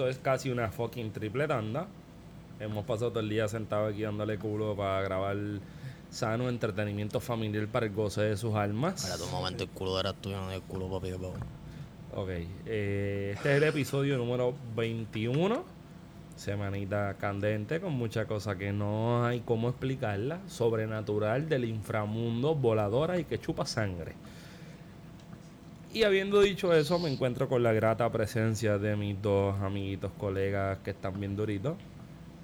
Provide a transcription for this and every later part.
Esto es casi una fucking triple tanda. Hemos pasado todo el día sentado aquí dándole culo para grabar sano entretenimiento familiar para el goce de sus almas. Espérate un momento, el culo era tuyo, no el culo papi Pau. Ok, eh, este es el episodio número 21. Semanita candente con muchas cosas que no hay cómo explicarla. Sobrenatural del inframundo, voladora y que chupa sangre. Y habiendo dicho eso, me encuentro con la grata presencia de mis dos amiguitos, colegas que están bien duritos.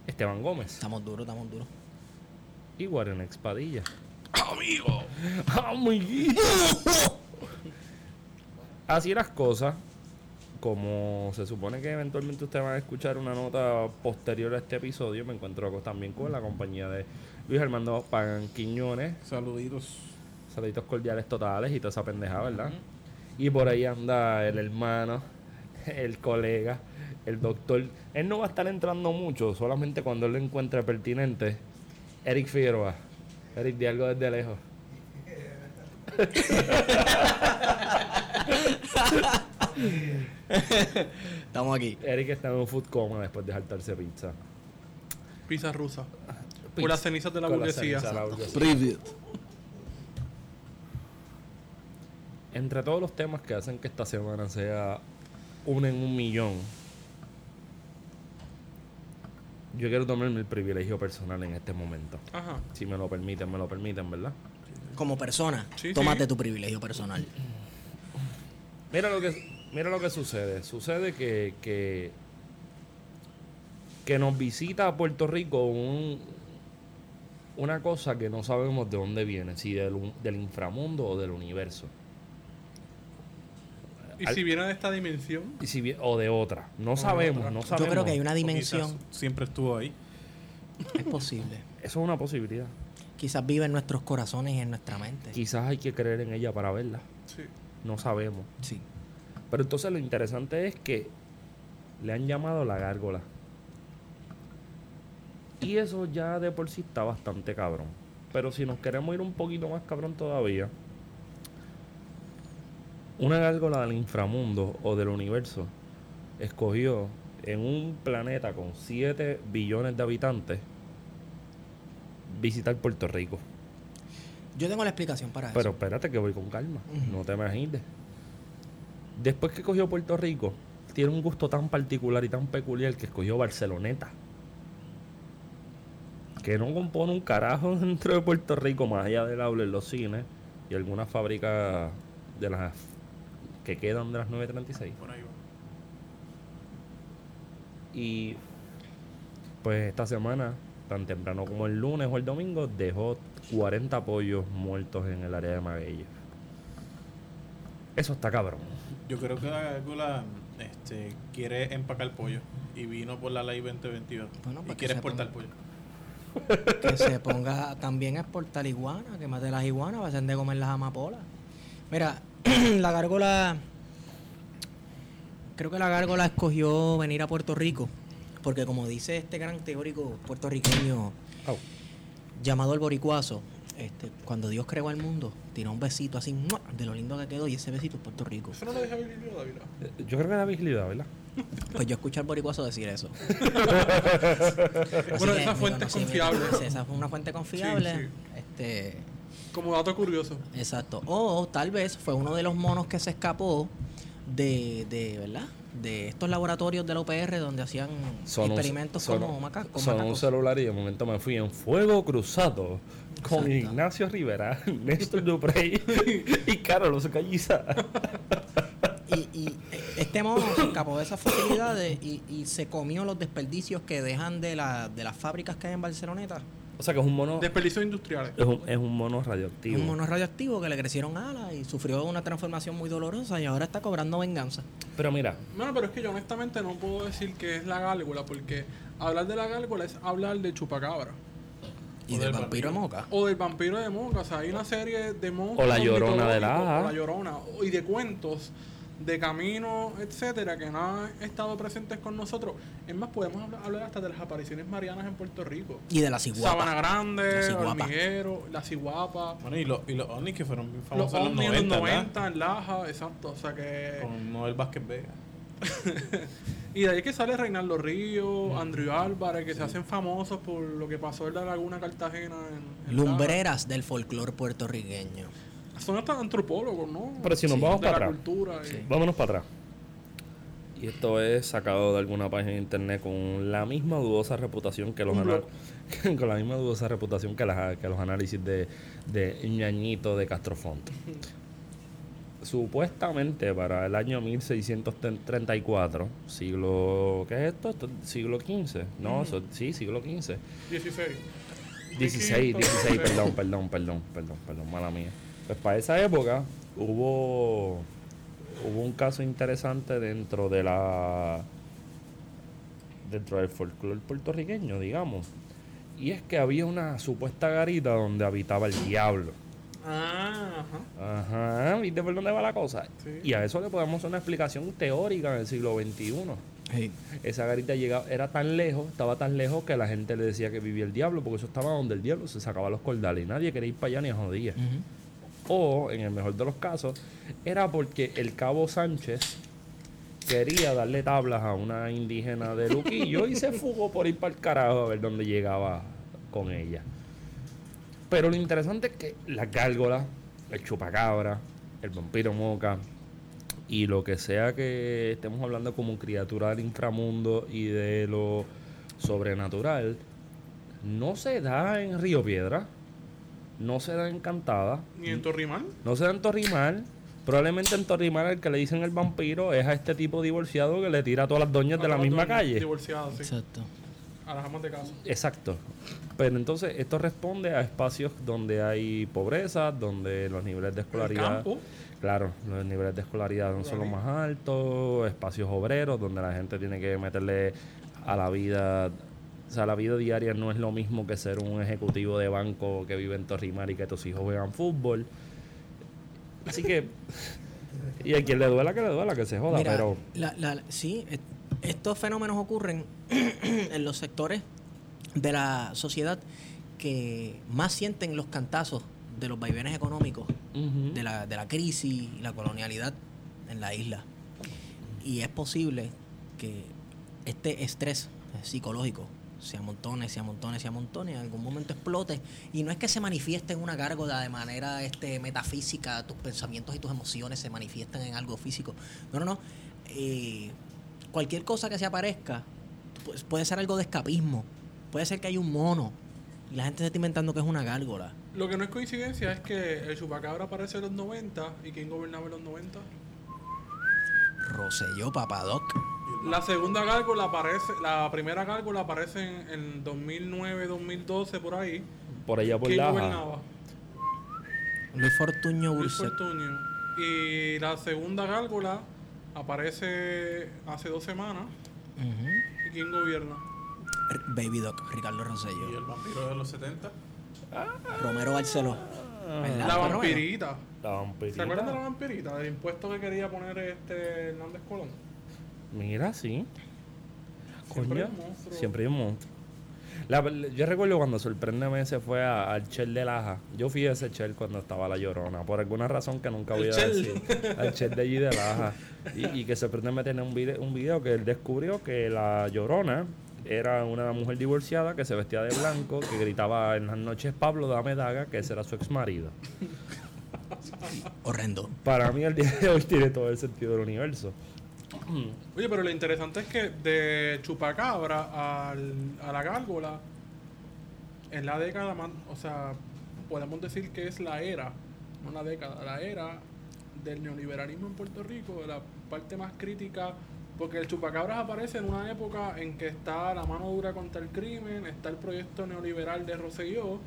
Esteban Gómez Estamos duros, estamos duros. y Warren Expadilla. ¡Amigo! ¡Amiguito! Así las cosas, como se supone que eventualmente ustedes van a escuchar una nota posterior a este episodio, me encuentro también con la compañía de Luis Armando Pagan Quiñones. Saluditos. Saluditos cordiales totales y toda esa pendejada, ¿verdad? Y por ahí anda el hermano, el colega, el doctor. Él no va a estar entrando mucho, solamente cuando él lo encuentre pertinente. Eric Figueroa. Eric, algo desde lejos. Estamos aquí. Eric está en un food coma después de saltarse pizza. Pizza rusa. Pizza. Por las cenizas de la burguesía. ceniza de la burguesía. Entre todos los temas que hacen que esta semana sea uno en un millón, yo quiero tomarme el privilegio personal en este momento. Ajá. Si me lo permiten, me lo permiten, ¿verdad? Como persona, Sí, tómate sí. tu privilegio personal. Mira lo que, mira lo que sucede. Sucede que, que, que nos visita a Puerto Rico un, una cosa que no sabemos de dónde viene, si del, un- del inframundo o del universo. Y Al- si viene de esta dimensión. Y si o de otra. No sabemos, otra. no sabemos. Yo creo que hay una dimensión. Siempre estuvo ahí. Es posible. Eso es una posibilidad. Quizás vive en nuestros corazones y en nuestra mente. Quizás hay que creer en ella para verla. Sí. No sabemos. Sí. Pero entonces lo interesante es que le han llamado la gárgola. Y eso ya de por sí está bastante cabrón. Pero si nos queremos ir un poquito más cabrón todavía, una gárgola del inframundo o del universo escogió en un planeta con 7 billones de habitantes visitar Puerto Rico. Yo tengo la explicación para Pero eso. espérate que voy con calma. No te imagines. Después que cogió Puerto Rico, tiene un gusto tan particular y tan peculiar que escogió Barceloneta. Que no compone un carajo dentro de Puerto Rico, más allá del aula en los cines y algunas fábricas de las que quedan de las 936. Por ahí va. Y pues esta semana, tan temprano como el lunes o el domingo, dejó 40 pollos muertos en el área de Maguelle. Eso está cabrón. Yo creo que la gárgola este, quiere empacar pollo. Y vino por la ley 2022. Bueno, y quiere exportar ponga- pollo. Que se ponga también a exportar iguana, que mate las iguanas, va a ser de comer las amapolas. Mira, la gárgola. Creo que la gárgola escogió venir a Puerto Rico. Porque como dice este gran teórico puertorriqueño llamado el boricuazo, este, cuando Dios creó el mundo, tiró un besito así ¡mua! de lo lindo que quedó y ese besito es Puerto Rico. Eso no lo deja vivir Dávila. Yo creo que era vigilidad, ¿verdad? Pues yo escuché al boricuazo decir eso. Bueno, esa fuente es confiable. sí, Esa fue una fuente confiable. Sí, sí. Este, Como dato curioso. exacto. O tal vez fue uno de los monos que se escapó de, de ¿verdad? De estos laboratorios de la UPR donde hacían Son un- experimentos son- como maca- con son un macacos. celular y de momento me fui en fuego cruzado con Exacto. Ignacio Rivera, Néstor Duprey y Carlos Calliza. Y, y este mono se escapó de esas facilidades y, y se comió los desperdicios que dejan de, la, de las fábricas que hay en Barceloneta O sea que es un mono. Desperdicios industriales. Es un, es un mono radioactivo. Un mono radioactivo que le crecieron alas y sufrió una transformación muy dolorosa y ahora está cobrando venganza. Pero mira, Bueno, pero es que yo honestamente no puedo decir que es la gárgola, porque hablar de la gárgola es hablar de chupacabra. Y O del del vampiro vampiro. Moca. O del vampiro de Moca. O sea, hay una serie de monstruos. O la Llorona de la o la llorona. Y de cuentos, de caminos, etcétera, que no han estado presentes con nosotros. Es más, podemos hablar, hablar hasta de las apariciones marianas en Puerto Rico. Y de la Sabana ciguapa. Grande, La ciguapa. Hormiguero, La Ciguapa. Bueno, y, los y los ovnis que fueron Los famosos en los ovnis 90, en los ¿verdad? 90, en Laja, exacto. O sea que. Con Noel Vázquez Vega. Y de ahí es que sale Reinaldo Ríos, Andrew Álvarez, que se hacen famosos por lo que pasó en la Laguna Cartagena. En, en Lumbreras del folclore puertorriqueño. Son hasta antropólogos, ¿no? Pero si nos vamos para atrás. cultura. y- vámonos para atrás. Y esto es sacado de alguna página de internet con la misma dudosa reputación que los con la misma dudosa reputación que, las- que los análisis de, de ñañito de Castrofont. Supuestamente para el año 1634, siglo. ¿Qué es esto? Esto es siglo XV. No, eso, sí, siglo XV. 16. 16, 16, Quinto, perdón, perdón, perdón, perdón, perdón, mala mía. Pues para esa época hubo hubo un caso interesante dentro de la dentro del folclore puertorriqueño, digamos. Y es que había una supuesta garita donde habitaba el diablo. Ah, ajá. Ajá, ¿viste por dónde va la cosa? Sí. Y a eso le podemos hacer una explicación teórica en el siglo XXI. Esa garita llegaba, era tan lejos, estaba tan lejos que la gente le decía que vivía el diablo, porque eso estaba donde el diablo se sacaba los cordales y nadie quería ir para allá ni a jodía. O, en el mejor de los casos, era porque el cabo Sánchez quería darle tablas a una indígena de Luquillo y se fugó por ir para el carajo a ver dónde llegaba con ella. Pero lo interesante es que la gárgola, el chupacabra, el vampiro moca y lo que sea que estemos hablando como criatura del inframundo y de lo sobrenatural, no se da en Río Piedra, no se da en Cantada, Ni en Torrimal. no se da en Torrimal. Probablemente en Torrimal el que le dicen el vampiro es a este tipo divorciado que le tira a todas las doñas de la misma calle. Divorciados, sí. Exacto. A las amas de casa. Exacto. Pero entonces esto responde a espacios donde hay pobreza, donde los niveles de El escolaridad, campo. claro, los niveles de escolaridad no son los más altos, espacios obreros donde la gente tiene que meterle a la vida, o sea, la vida diaria no es lo mismo que ser un ejecutivo de banco que vive en Torrimar y que tus hijos juegan fútbol. Así que y a quien le duela que le duela que se joda, Mira, pero la- la- sí, estos fenómenos ocurren en los sectores de la sociedad que más sienten los cantazos de los vaivenes económicos, de, la, de la crisis y la colonialidad en la isla. Y es posible que este estrés psicológico se amontone, se amontone, se amontone, en algún momento explote. Y no es que se manifieste en una gárgola de manera este, metafísica, tus pensamientos y tus emociones se manifiestan en algo físico. No, no, no. Eh, cualquier cosa que se aparezca pues, puede ser algo de escapismo. Puede ser que hay un mono y la gente se está inventando que es una gárgola. Lo que no es coincidencia es que el chupacabra aparece en los 90 y quién gobernaba en los 90. Rosselló Papadoc. La segunda gárgola aparece, la primera gárgola aparece en, en 2009, 2012 por ahí. por allá por ¿Quién Laja. gobernaba? Luis Fortuño Luis Burset. Fortuño. Y la segunda gárgola aparece hace dos semanas. Ujú. ¿Y quién gobierna? R- Baby Doc, Ricardo Y Rosselló. el vampiro de los 70. Romero Barceló. ¿Verdad? La Romero? vampirita. La vampirita. ¿Se acuerdan de la vampirita? Del impuesto que quería poner este Hernández Colón. Mira, sí. Siempre Coño, hay un monstruo. Siempre hay un monstruo. La- yo recuerdo cuando Sorpréndeme se fue a- al Shell de Laja. Yo fui a ese Shell cuando estaba la llorona. Por alguna razón que nunca voy a decir. Al Shell de allí de Laja. Y, y que Sorpréndeme tenía un video, un video que él descubrió que la llorona era una mujer divorciada que se vestía de blanco, que gritaba en las noches Pablo, dame daga, que ese era su ex marido. Horrendo. Para mí el día de hoy tiene todo el sentido del universo. Oye, pero lo interesante es que de Chupacabra al, a la gárgola, en la década más, o sea, podemos decir que es la era, no la década, la era del neoliberalismo en Puerto Rico, de la parte más crítica Porque el chupacabras aparece en una época en que está la mano dura contra el crimen, está el proyecto neoliberal de Rosselló,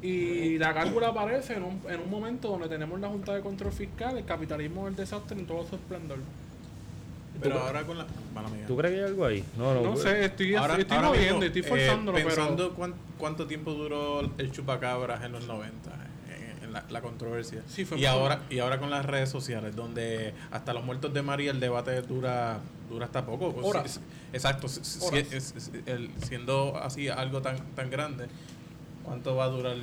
y la gárgula aparece en un, en un momento donde tenemos la Junta de Control Fiscal, el capitalismo del desastre en todo su esplendor. Pero ahora con la. Mala mía. ¿Tú crees que hay algo ahí? No, no. No sé, estoy, Ahora, estoy ahora mismo, moviendo, estoy eh, forzándolo, pensando pero... cuán- cuánto tiempo duró el chupacabras en los 90, en, en la, la controversia. Sí, fue y muy- ahora y ahora con las redes sociales, donde hasta los muertos de María el debate dura dura hasta poco. Pues, Horas. sí, exacto, si- si- Horas. es- es- el- siendo así algo tan tan grande, ¿cuánto va a durar?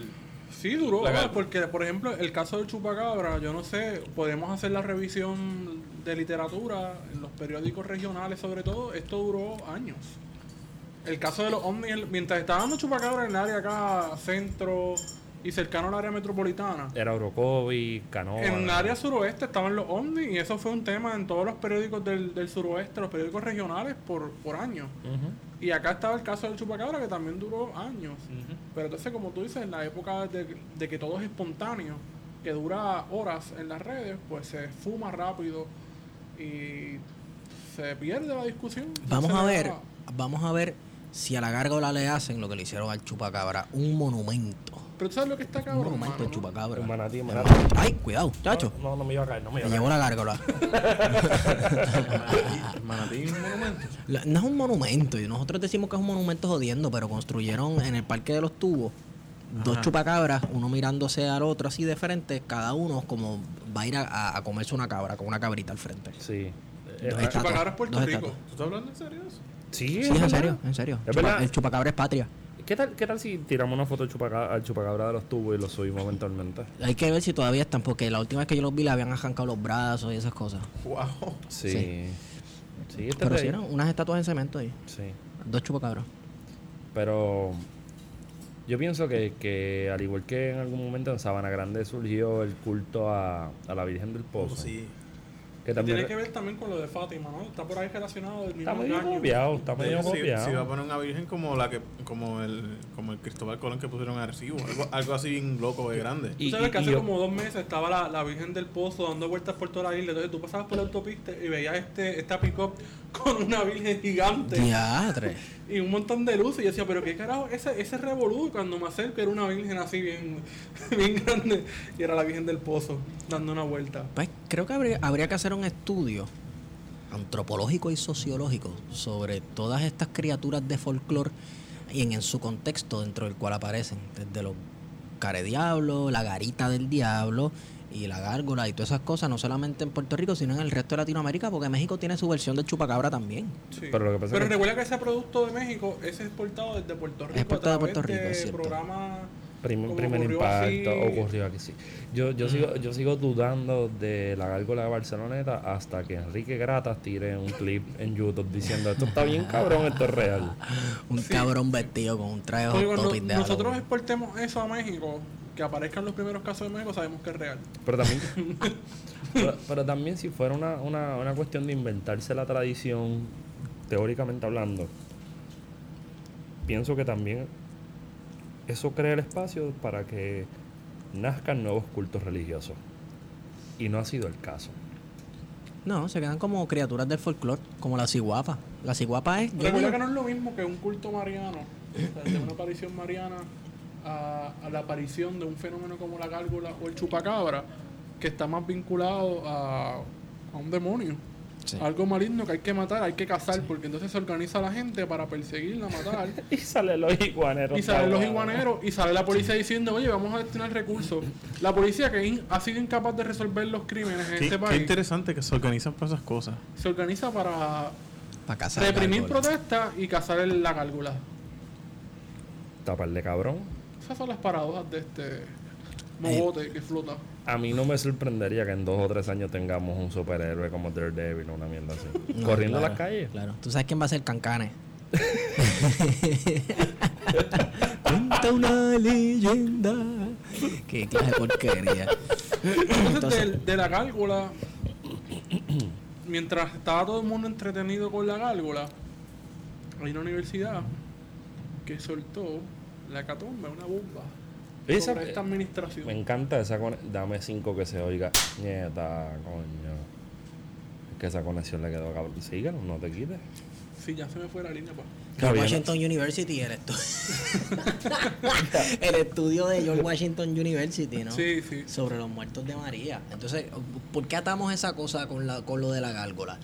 Sí, duró, porque por ejemplo el caso del chupacabra, yo no sé, podemos hacer la revisión de literatura en los periódicos regionales sobre todo, esto duró años. El caso de los ovnis, mientras estaba dando chupacabra en el área acá, centro y cercano al área metropolitana, Era Orocovi, Canoa. en el área suroeste estaban los ovnis y eso fue un tema en todos los periódicos del, del suroeste, los periódicos regionales por, por años. Y acá estaba el caso del chupacabra que también duró años. Pero entonces, como tú dices, en la época de, de que todo es espontáneo, que dura horas en las redes, pues se fuma rápido y se pierde la discusión. Vamos a ver, vamos a ver si a la gárgola le hacen lo que le hicieron al chupacabra, un monumento. Pero tú sabes lo que está Un cabrón, monumento mano, al ¿no? chupacabra. En Manatí, en Manatí. Ay, cuidado, chacho. No, no, no me iba a caer, no me Me iba a caer. llevó la gárgola. Manatí, un monumento. La- No es un monumento, y nosotros decimos que es un monumento jodiendo, pero construyeron en el Parque de los Tubos dos Ajá. chupacabras, uno mirándose al otro así de frente, cada uno como va a ir a, a comerse una cabra, con una cabrita al frente. Sí. Dos Eh, estatuas, Chupacabra es Puerto dos Rico. estatuas. ¿Tú estás hablando en serio de eso? sí, Sí, es en serio, en serio. Chupa- el chupacabra es patria. ¿Qué tal, ¿Qué tal si tiramos una foto del chupacabra, al chupacabra de los tubos y lo subimos eventualmente? Hay que ver si todavía están, porque la última vez que yo los vi le habían arrancado los brazos y esas cosas. Wow. Sí. Sí. Sí, este Pero sí eran unas estatuas en cemento ahí. Sí. Dos chupacabras. Pero yo pienso que, que al igual que en algún momento en Sabana Grande surgió el culto a, a la Virgen del Pozo. Sí. Que también Tiene que ver también con lo de Fátima, ¿no? Está por ahí relacionado del mismo está medio engaño. copiado, está medio Sí, copiado. sí, va a poner una virgen como la que como el como el Cristóbal Colón que pusieron en Arecibo, algo, algo así bien loco de grande. Tú sabes que hace yo- como dos meses estaba la, la Virgen del Pozo dando vueltas por toda la isla. Entonces tú pasabas por la autopista y veías este, esta pick-up con una Virgen gigante Diatre. Y un montón de luces. Y yo decía, pero qué carajo, ese, ese revolú. Cuando me acerco era una Virgen así bien, bien grande y era la Virgen del Pozo dando una vuelta. Pues creo que habría, habría que hacer un estudio antropológico y sociológico sobre todas estas criaturas de folclore y en, en su contexto dentro del cual aparecen, desde los carediablos, la garita del diablo y la gárgola y todas esas cosas, no solamente en Puerto Rico, sino en el resto de Latinoamérica, porque México tiene su versión del chupacabra también. Sí. Pero lo que pasa Pero es que- recuerda que ese producto de México es exportado desde Puerto Rico. exportado de Puerto Rico, es de cierto. Prim- como primer ocurrió impacto así. ocurrió aquí sí. Yo, yo sigo, yo sigo dudando de la gárgola de Barceloneta hasta que Enrique Gratas tire un clip en YouTube diciendo esto está bien cabrón, esto es real. Un cabrón vestido con un traje hot de nosotros exportemos eso a México, que aparezcan los primeros casos de México, sabemos que es real. Pero también, pero, pero también si fuera una, una, una cuestión de inventarse la tradición, teóricamente hablando, pienso que también eso crea el espacio para que nazcan nuevos cultos religiosos. Y no ha sido el caso. No, se quedan como criaturas del folclore, como la ciguapa. La ciguapa es... yo Recuerda que no es lo mismo que un culto mariano, o sea, de una aparición mariana a, a la aparición de un fenómeno como la gárgola o el chupacabra, que está más vinculado a, a un demonio. Sí. Algo maligno que hay que matar, hay que cazar, porque entonces se organiza la gente para perseguirla, matar. Y salen los iguaneros. Y salen los iguaneros y sale la policía diciendo, oye, vamos a destinar recursos. La policía que ha sido incapaz de resolver los crímenes en Qué, este qué país interesante que se organizan para esas cosas. se organiza para Para cazar reprimir protestas y cazar la gárgola. Taparle cabrón. Esas son las paradojas de este mogote que flota. A mí no me sorprendería que en dos o tres años tengamos un superhéroe como Daredevil o una mierda así. No, corriendo claro, las calles. Claro. ¿Tú sabes quién va a ser Cancane? Cuenta una leyenda. Qué clase de porquería. Entonces, del- de, la gárgola, mientras estaba todo el mundo entretenido con la gárgola, hay una universidad que soltó la hecatombe, una bomba, Esa- sobre esta administración. Me encanta esa con- Dame cinco que se oiga. Nieta, coño. Es que esa conexión le quedó cabrón. Síguelo, no te quites. Sí, ya se me fue la línea, pa. Está bien, Washington University, el, estu- el estudio de George Washington University, ¿no? Sí, sí. Sobre los muertos de María. Entonces, ¿por qué atamos esa cosa con, la, con lo de la gárgola?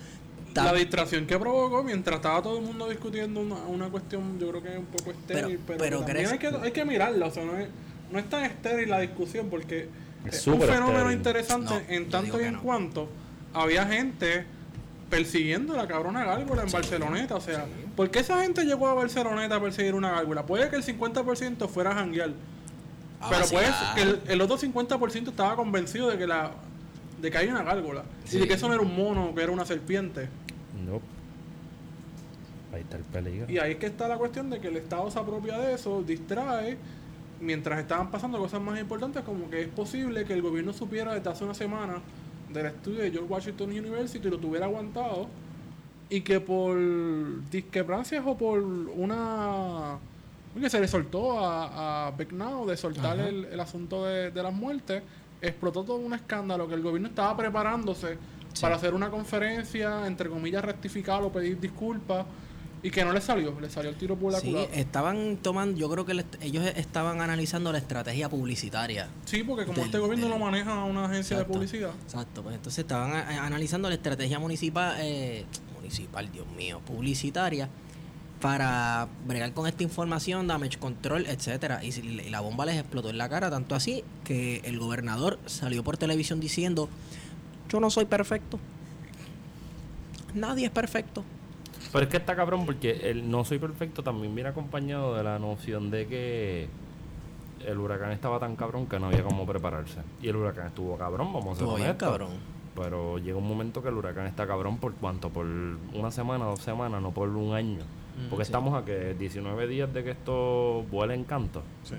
La distracción que provocó mientras estaba todo el mundo discutiendo una, una cuestión, yo creo que es un poco estéril, Pero- pero, pero también hay crees- que, hay que mirarla, o sea, no es, no es tan estéril la discusión porque Es es un fenómeno estéril. interesante No, en tanto y en no. cuanto había gente persiguiendo la cabrona gárgola en Barceloneta, o sea, ¿por qué esa gente llegó a Barceloneta a perseguir una gárgola? Puede que el 50% fuera a janguear, pero puede vacilar. que el, el otro 50% estaba convencido de que la de que hay una gárgola y de Sí. que eso no era un mono, que era una serpiente. No. Ahí está el peligro. Y ahí es que está la cuestión de que el Estado se apropia de eso, distrae, mientras estaban pasando cosas más importantes, como que es posible que el gobierno supiera desde hace una semana del estudio de George Washington University y lo tuviera aguantado, y que por discrepancias o por una... Oye, se le soltó a, a de soltar el, el asunto de, de las muertes, explotó todo un escándalo que el gobierno estaba preparándose Sí. para hacer una conferencia, entre comillas, rectificar o pedir disculpas, y que no le salió, le salió el tiro por la Sí, culata. estaban tomando, yo creo que le- ellos estaban analizando la estrategia publicitaria. Sí, porque como del- este gobierno del- lo maneja una agencia Exacto. de publicidad. Exacto, pues entonces estaban a- analizando la estrategia municipal, eh, municipal, Dios mío, publicitaria, para bregar con esta información, damage control, etcétera. Y la bomba les explotó en la cara, tanto así que el gobernador salió por televisión diciendo, yo no soy perfecto. Nadie es perfecto. Pero es que está cabrón porque el no soy perfecto también viene acompañado de la noción de que el huracán estaba tan cabrón que no había cómo prepararse. Y el huracán estuvo cabrón, vamos a ser Estuvo bien honestos. cabrón. Pero llega un momento que el huracán está cabrón por cuánto, por una semana, dos semanas, no por un año. Porque sí. estamos a que 19 días de que esto vuela en canto, Sí.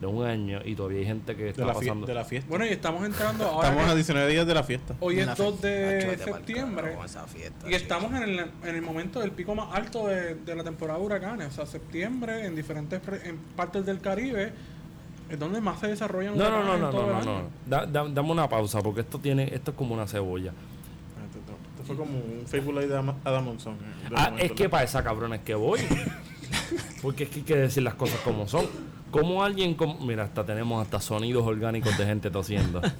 De un año, y todavía hay gente que De, está la fie- pasando. de la fiesta. Bueno, y estamos entrando ahora. Estamos a 19 días de la fiesta. hoy es 2 fe- de septiembre. esa fiesta, Y estamos en el, en el momento del pico más alto de, de la temporada de huracanes. O sea, septiembre, en diferentes en partes del Caribe, es donde más se desarrollan No, no, huracanes no, no, todo no, no, no. Da- da- dame una pausa porque esto tiene, esto es como una cebolla. Esto, esto fue como un Facebook Live de Adam- Adam Monson. eh, de Ah, es que para esa cabrona es que voy. Porque es que hay que decir las cosas como son. Como alguien, como, mira, hasta tenemos hasta sonidos orgánicos de gente tosiendo.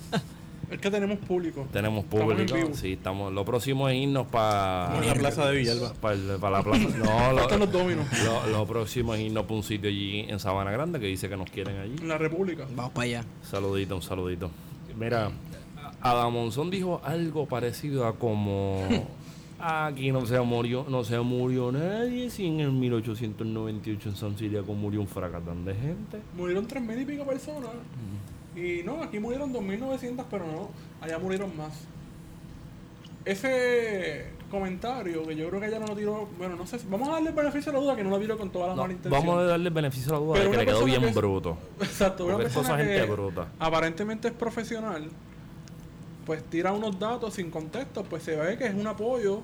Es que tenemos público. tenemos Estamos en público. vivo. Sí, estamos. Lo próximo es irnos para En la plaza de Villalba. para la plaza. No, lo, los dominos. lo, lo próximo es irnos para un sitio allí en Sabana Grande que dice que nos quieren allí. En la República. Vamos para allá. Saludito, un saludito. Mira, Adam Monzón dijo algo parecido a como aquí no se murió, no se murió nadie si en el 1898 en San Siriaco murió un fracatán de gente. Murieron tres mil y pico personas. Y no, aquí murieron 2.900, pero no, allá murieron más. Ese comentario que yo creo que ella no lo tiró, bueno, no sé, si- vamos a darle el beneficio de la duda que no lo tiró con toda la No, mala intención. vamos a darle el beneficio a la duda de que le quedó bien que es- bruto. Exacto, una persona que gente bruta. aparentemente es profesional, pues tira unos datos sin contexto, pues se ve que es un apoyo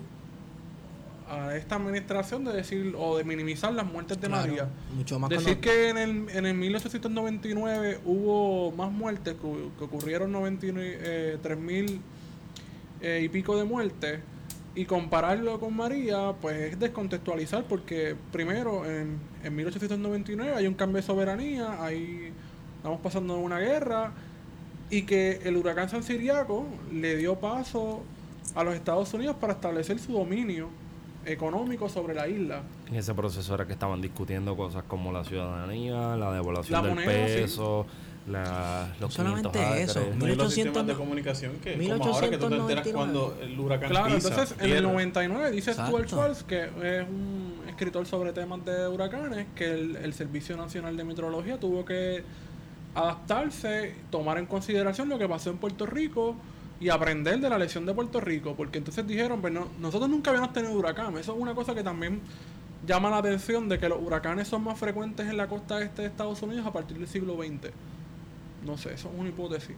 a esta administración de decir o de minimizar las muertes de Claro, María. Mucho más Decir que en el, en el 1899 hubo más muertes, que, que ocurrieron 93 mil eh, y pico de muertes, y compararlo con María, pues es descontextualizar, porque primero, en, en 1899 hay un cambio de soberanía, hay, estamos pasando una guerra, y que el huracán San Siriaco le dio paso a los Estados Unidos para establecer su dominio económico sobre la isla. En ese proceso era que estaban discutiendo cosas como la ciudadanía, la devaluación La del moneda, sí. peso, la, los Solamente 500 eso, acres. No hay los 1800 sistemas de comunicación que como ahora que tú te enteras 1899. cuando el huracán Claro, pisa, entonces en el pierde. 99 dice Stuart Exacto. Schwartz, que es un escritor sobre temas de huracanes, que el, el Servicio Nacional de Meteorología tuvo que adaptarse, tomar en consideración lo que pasó en Puerto Rico y aprender de la lección de Puerto Rico, porque entonces dijeron, pues no, nosotros nunca habíamos tenido huracán, eso es una cosa que también llama la atención de que los huracanes son más frecuentes en la costa este de Estados Unidos a partir del siglo XX. No sé, eso es una hipótesis.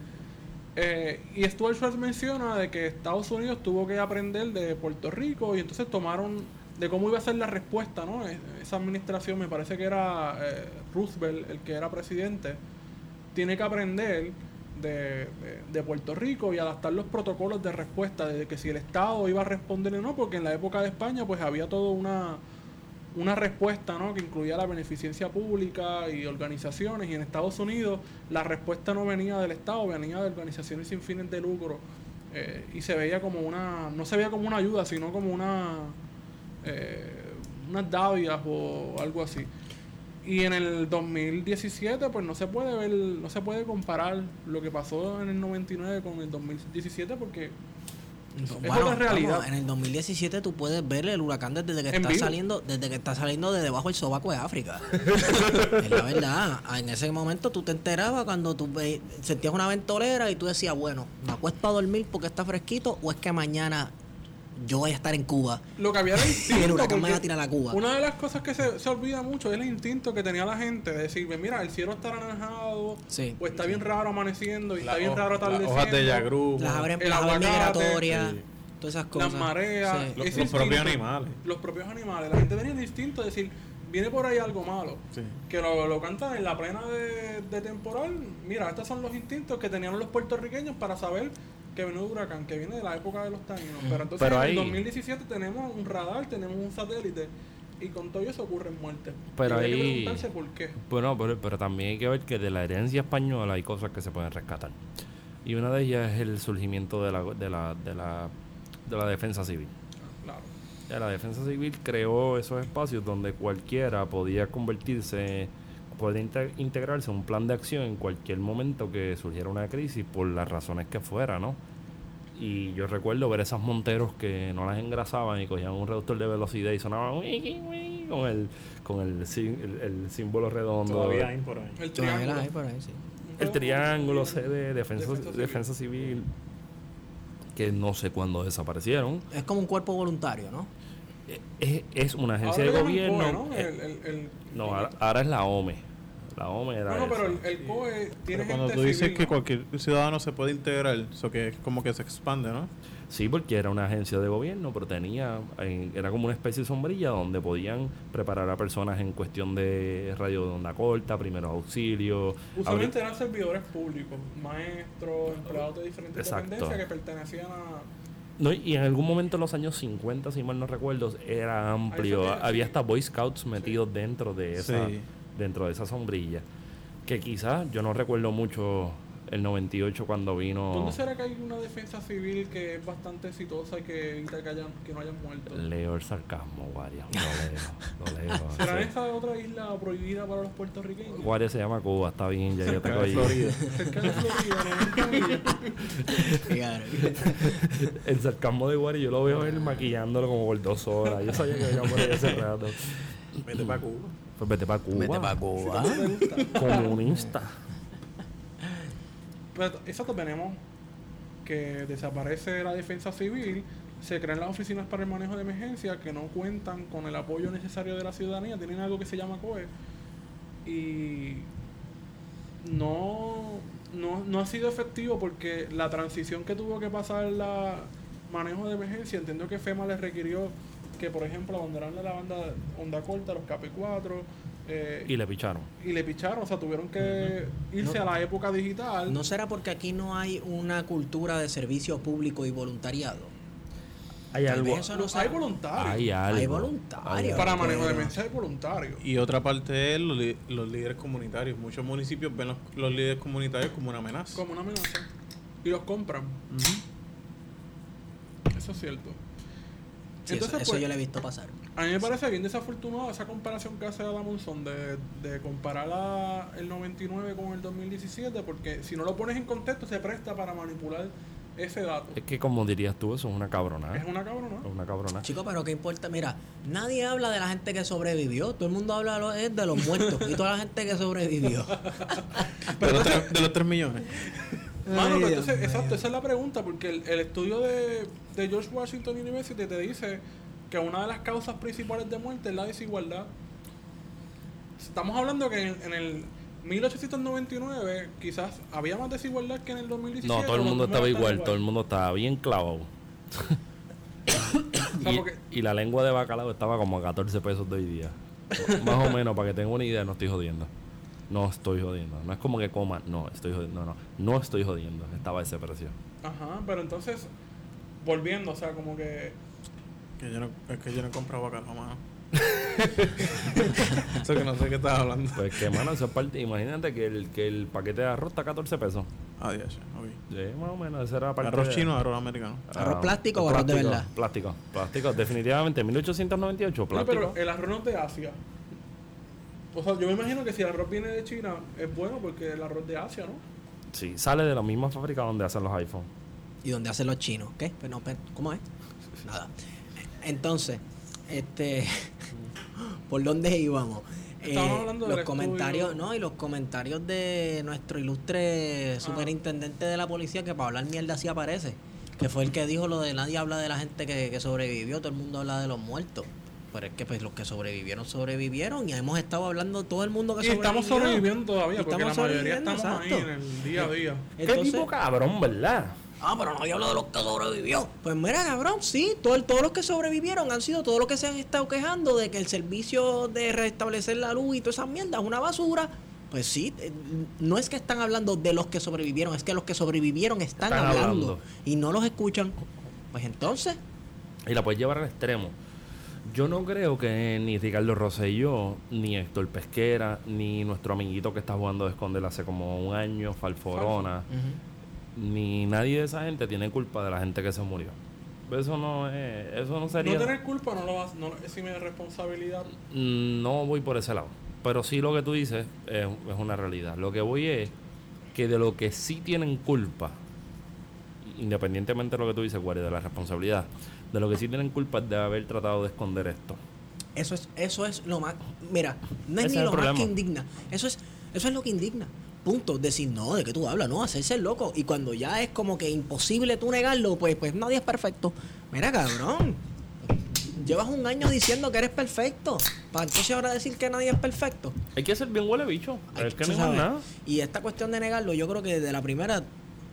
Eh, y Stuart Schwartz menciona de que Estados Unidos tuvo que aprender de Puerto Rico y entonces tomaron de cómo iba a ser la respuesta, ¿no? Es- Esa administración, me parece que era eh, Roosevelt el que era presidente, tiene que aprender de, Puerto Rico y adaptar los protocolos de respuesta, de que si el Estado iba a responder o no, porque en la época de España pues había toda una, una respuesta ¿no? que incluía la beneficencia pública y organizaciones, y en Estados Unidos la respuesta no venía del Estado, venía de organizaciones sin fines de lucro, eh, y se veía como una, no se veía como una ayuda, sino como una, eh, unas dávidas o algo así. Y en el 2017, pues no se puede ver, no se puede comparar lo que pasó en el 99 con el 2017 porque es Bueno, realidad. vamos, en el 2017 tú puedes ver el huracán desde que está vivo. saliendo, desde que está saliendo de debajo del sobaco de África. es la verdad. En ese momento tú te enterabas cuando tú ve- sentías una ventolera y tú decías, bueno, me acuesto a dormir porque está fresquito o es que mañana yo voy a estar en Cuba. Lo que había era Y el instinto. huracán me va a tirar a Cuba. Una de las cosas que se, se olvida mucho es el instinto que tenía la gente de decir, mira, el cielo está anaranjado, Sí. o está bien raro amaneciendo, y La está bien raro las atardeciendo. hojas de yagru, Las aves, las migratorias, sí. todas esas cosas. las mareas, Sí. Los- propios instinto, animales. Los propios animales. La gente tenía el instinto de decir, viene por ahí algo malo. Sí. Que lo, lo cantan en la plena de, de temporal. Mira, estos son los instintos que tenían los puertorriqueños para saber que viene un huracán, que viene de la época de los taínos. Pero entonces Pero en ahí- el 2017 tenemos un radar, tenemos un satélite. Y con todo eso ocurren muertes. Pero Y habría que ahí- preguntarse por qué. Bueno, pero, pero también hay que ver que de la herencia española hay cosas que se pueden rescatar. Y una de ellas es el surgimiento de la, de la, de la, de la defensa civil. Claro. Ya, La defensa civil creó esos espacios donde cualquiera podía convertirse, podía inte- integrarse en un plan de acción en cualquier momento que surgiera una crisis por las razones que fuera, ¿no? Y yo recuerdo ver esas monteros que no las engrasaban y cogían un reductor de velocidad y sonaban "Wiki, wiki", con el con el, sí- el, el símbolo redondo. Todavía hay por ahí. El triángulo. hay por ahí, sí. El triángulo C de defensa, Defensa civil. defensa civil, que no sé cuándo desaparecieron. Es como un cuerpo voluntario, ¿no? Eh, Es, es una agencia Ahora de gobierno. ¿no? eh, El- el- el- No, ahora, ahora es la OME. La OME era No, no, pero esa. el, COE tiene Pero cuando gente tú dices civil, que ¿no? cualquier ciudadano se puede integrar, eso que es como que se expande, ¿no? Sí, porque era una agencia de gobierno, pero tenía, eh, era como una especie de sombrilla donde podían preparar a personas en cuestión de radio de onda corta, primeros auxilios. Usualmente eran servidores públicos, maestros, empleados de diferentes Exacto. dependencias que pertenecían a... No, y en algún momento en los años 50, si mal no recuerdo, era amplio. Había hasta Boy Scouts metidos dentro de esa Sí. Dentro de esa sombrilla. Que quizás yo no recuerdo mucho el 98 cuando vino ¿Dónde será que hay una defensa civil que es bastante exitosa y que evita que, hayan, que no hayan muerto? Leo el sarcasmo, Guaria. Lo leo, lo leo. ¿Será sí. esa otra isla prohibida para los puertorriqueños? Guaria se llama Cuba, está bien, ya yo te Acá de cogí. Florida. Cerca de Florida. El sarcasmo de Guaria yo lo veo él maquillándolo como por dos horas. Yo sabía que venía por ahí hace rato. Vete para Cuba. Pues vete para Cuba. Vete para Cuba. Comunista. Pues, Exacto, tenemos que desaparece la defensa civil, se crean las oficinas para el manejo de emergencia que no cuentan con el apoyo necesario de la ciudadanía, tienen algo que se llama COE y no, no, no ha sido efectivo porque la transición que tuvo que pasar la manejo de emergencia, entiendo que FEMA les requirió que, por ejemplo, abandonaran la banda onda corta, los KP4, eh, Y le picharon. y le picharon, o sea, tuvieron que irse No. a la época digital. ¿No será porque aquí no hay una cultura de servicio público y voluntariado? Hay Tal algo. vez eso no hay voluntarios. Hay algo. Hay voluntarios. Para manejo de emergencia hay voluntarios. Y otra parte es los, los líderes comunitarios. Muchos municipios ven los, los líderes comunitarios como una amenaza. Como una amenaza. Y los compran. Eso es cierto. Sí, Entonces, eso pues, yo lo he visto pasar. a mí me parece bien desafortunado esa comparación que hace Adam Monson de, de comparar el 99 con el 2017, porque si no lo pones en contexto se presta para manipular ese dato. Es que como dirías tú, eso es una cabrona. Es una cabrona. Es una cabrona. Chicos, pero qué importa. Mira, nadie habla de la gente que sobrevivió. Todo el mundo habla de los, es de los muertos y toda la gente que sobrevivió. De los, tres, de los tres millones. Mano, pero entonces, exacto, esa es la pregunta, porque el, el estudio de, de George Washington University te dice que una de las causas principales de muerte es la desigualdad. Estamos hablando que en, en el 1899 quizás había más desigualdad que en el 2017. No, todo el mundo estaba igual, todo el mundo estaba bien clavado. Y, la lengua de bacalao estaba como a 14 pesos de hoy día. Más o menos, para que tengan una idea, no estoy jodiendo. No estoy jodiendo. No es como que coma. No, estoy jodiendo. No, no. No estoy jodiendo. Estaba ese precio. Ajá, pero entonces, volviendo, o sea, como que. Que yo no, es que yo no he comprado bacalao, mano. Eso que no sé qué estás hablando. Pues que, mano, eso es parte. Imagínate que el, que el paquete de arroz está a 14 pesos. Ah, Dios, ok. Sí, más o menos. Esa era parte ¿Arroz de- chino o arroz americano? ¿Arroz plástico o arroz de verdad? Plástico, plástico. Definitivamente, 1898, Oye, plástico. pero el arroz no es de Asia. O sea, yo me imagino que si el arroz viene de China, es bueno porque el arroz de Asia, ¿no? Sí, sale de la misma fábrica donde hacen los iPhones. y donde hacen los chinos. ¿Qué? Pero no, pero, ¿Cómo es? Nada. Entonces, este. ¿Por dónde íbamos? Eh, Estábamos hablando del los comentarios, estudio. no, y los comentarios de nuestro ilustre superintendente de la policía que para hablar mierda así aparece. Que fue el que dijo lo de nadie habla de la gente que, que sobrevivió, todo el mundo habla de los muertos. Pero es que pues los que sobrevivieron, sobrevivieron y hemos estado hablando todo el mundo que Y estamos sobreviviendo todavía, Y porque la mayoría estamos ahí en el día a día. Qué Entonces- tipo cabrón, ¿verdad? Ah, pero no había hablado de los que sobrevivió. Pues mira, cabrón, sí, todo el- todos los que sobrevivieron han sido todos los que se han estado quejando de que el servicio de restablecer la luz y toda esa mierda es una basura. Pues sí, eh, no es que están hablando de los que sobrevivieron, es que los que sobrevivieron están, Están hablando, hablando. y no los escuchan. Pues entonces, Y la puedes llevar al extremo. Yo no creo que ni Ricardo Rosselló, ni Héctor Pesquera, ni nuestro amiguito que está jugando de esconder hace como un año, Falforona, ni nadie de esa gente tiene culpa de la gente que se murió. Eso no es, eso no sería. No tener culpa no lo vas, no es responsabilidad. No voy por ese lado. Pero sí lo que tú dices es, es una realidad. Lo que voy es que de lo que sí tienen culpa, independientemente de lo que tú dices, Guardia, de la responsabilidad, de lo que sí tienen culpa es de haber tratado de esconder esto. eso es, eso es lo más. Mira, no es Ese ni es lo más que indigna. Eso es, eso es lo que indigna. Punto. Decir, no, ¿de qué tú hablas? No, hacerse el loco. Y cuando ya es como que imposible tú negarlo, pues, pues nadie es perfecto. Mira, cabrón. Llevas un año diciendo que eres perfecto. Para entonces ahora decir que nadie es perfecto. Hay que ser bien huele bicho. Ay, Es que tú no hay nada. Y esta cuestión de negarlo, yo creo que desde la primera,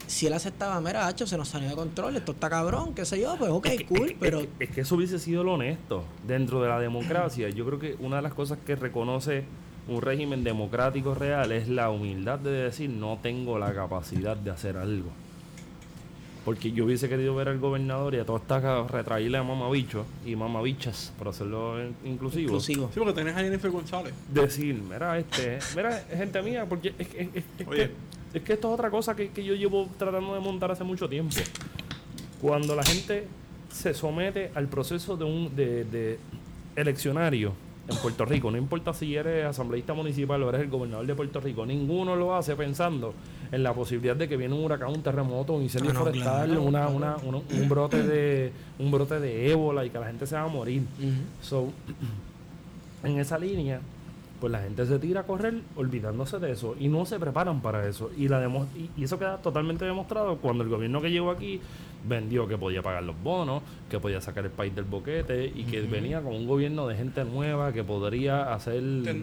si él aceptaba, mira, hacho, se nos salió de control, esto está cabrón, qué sé yo, pues ok, Es que- cool, es que- pero es que, es que eso hubiese sido lo honesto dentro de la democracia. Yo creo que una de las cosas que reconoce un régimen democrático real es la humildad de decir no tengo la capacidad de hacer algo. Porque yo hubiese querido ver al gobernador y a todas estas retraíle a mamabichos y mamabichas, por hacerlo inclusivo. inclusivo. Sí, porque tenés a Jennifer González. Decir, mira, este, mira, gente mía, porque es, que- es- es- es Oye. que, es que esto es otra cosa que, que yo llevo tratando de montar hace mucho tiempo. Cuando la gente se somete al proceso de un de, de eleccionario en Puerto Rico, no importa si eres asambleísta municipal o eres el gobernador de Puerto Rico, ninguno lo hace pensando en la posibilidad de que viene un huracán, un terremoto, un incendio Ah, no, forestal, una, una- un brote de un brote de ébola y que la gente se va a morir. So, en esa línea, pues la gente se tira a correr olvidándose de eso y no se preparan para eso. Y, la demo- y, y eso queda totalmente demostrado cuando el gobierno que llegó aquí vendió que podía pagar los bonos, que podía sacar el país del boquete y que venía con un gobierno de gente nueva que podría hacer... de-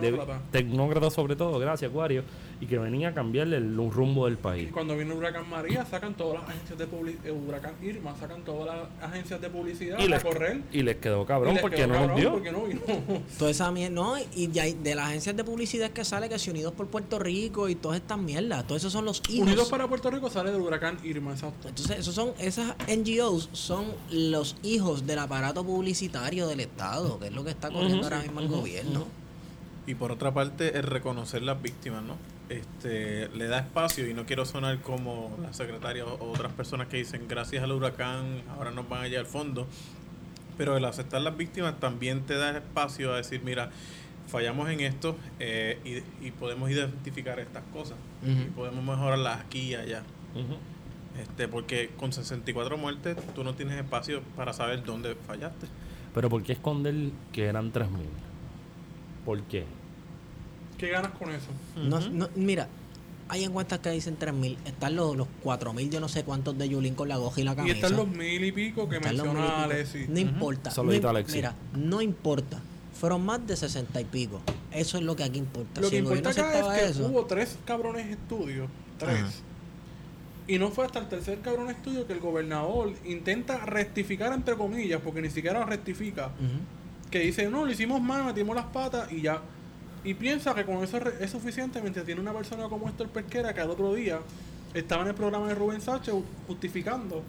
tecnócrata sobre todo, gracias Acuario, y que venía a cambiarle el, un rumbo del Y país. cuando viene el huracán María, sacan todas las agencias de publicidad. huracán Irma, sacan todas las agencias de publicidad Y a les, correr. y les quedó cabrón les porque quedó no nos cabrón dio. Porque no vino. Toda esa mierda, no, y de las agencias de publicidad que sale que si Unidos por Puerto Rico y todas estas mierdas, todos esos son los hijos. Unidos para Puerto Rico sale del huracán Irma, exacto. Entonces, esos son, esas NGOs son los hijos del aparato publicitario del Estado, que es lo que está corriendo ahora mismo el gobierno. Y por otra parte, el reconocer las víctimas, ¿no? Este, le da espacio y no quiero sonar como la secretaria o otras personas que dicen gracias al huracán ahora nos van allá al fondo. Pero el aceptar las víctimas también te da espacio a decir, mira, fallamos en esto eh, y, y podemos identificar estas cosas. Y podemos mejorarlas aquí y allá. Este, porque con 64 muertes tú no tienes espacio para saber dónde fallaste. Pero ¿por qué esconder que eran 3.000? ¿Por qué? ¿Qué ganas con eso? No- no- mira, hay encuestas que dicen 3.000, están los, los 4.000, yo no sé cuántos de Yulín con la goja y la Y camisa. están los mil y pico que Están menciona mil y pico. Alessi. No importa. Saludito, no, Alexis. Mira, no importa. Fueron más de 60 y pico. Eso es lo que aquí importa. Lo Si que importa acá es que eso, hubo tres cabrones estudios. Tres. Ajá. Y no fue hasta el tercer cabrón estudio que el gobernador intenta rectificar, entre comillas, porque ni siquiera rectifica. Que dice, no, lo hicimos mal, metimos las patas y ya. Y piensa que con eso es suficiente mientras tiene una persona como Héctor Pesquera que al otro día estaba en el programa de Rubén Sánchez justificando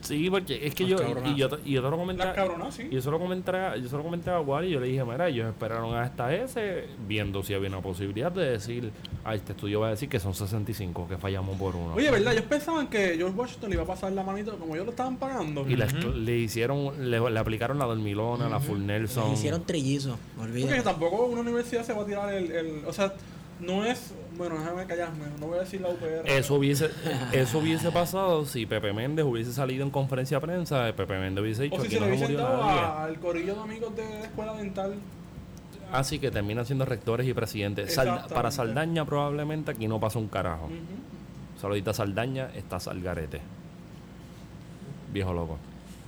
Sí, porque es que Las yo, cabronas. y yo, te- y yo te lo comenté. las cabronas, sí. Y yo se lo comenté, a- yo se lo comenté a Wally y yo le dije, mira, ellos esperaron hasta ese, viendo si había una posibilidad de decir, a este estudio va a decir que son 65, que fallamos por uno. Oye, ¿verdad? Ellos pensaban que George Washington le iba a pasar la manito como ellos lo estaban pagando. y le, le hicieron, le, le aplicaron la dormilona, la full Nelson. Le hicieron trillizos, Porque olvídate. tampoco una universidad se va a tirar el, el- O sea, no es. Bueno, déjame callarme, no voy a decir la UPR. Eso hubiese, eso hubiese pasado si Pepe Méndez hubiese salido en conferencia de prensa, Pepe Méndez hubiese dicho o si que se no le se hubiesen murió dado al corillo de amigos de la escuela dental. Así que terminan siendo rectores y presidentes. Sal- para Saldaña probablemente aquí no pasa un carajo. Saludita Saldaña, está Salgarete. Viejo loco.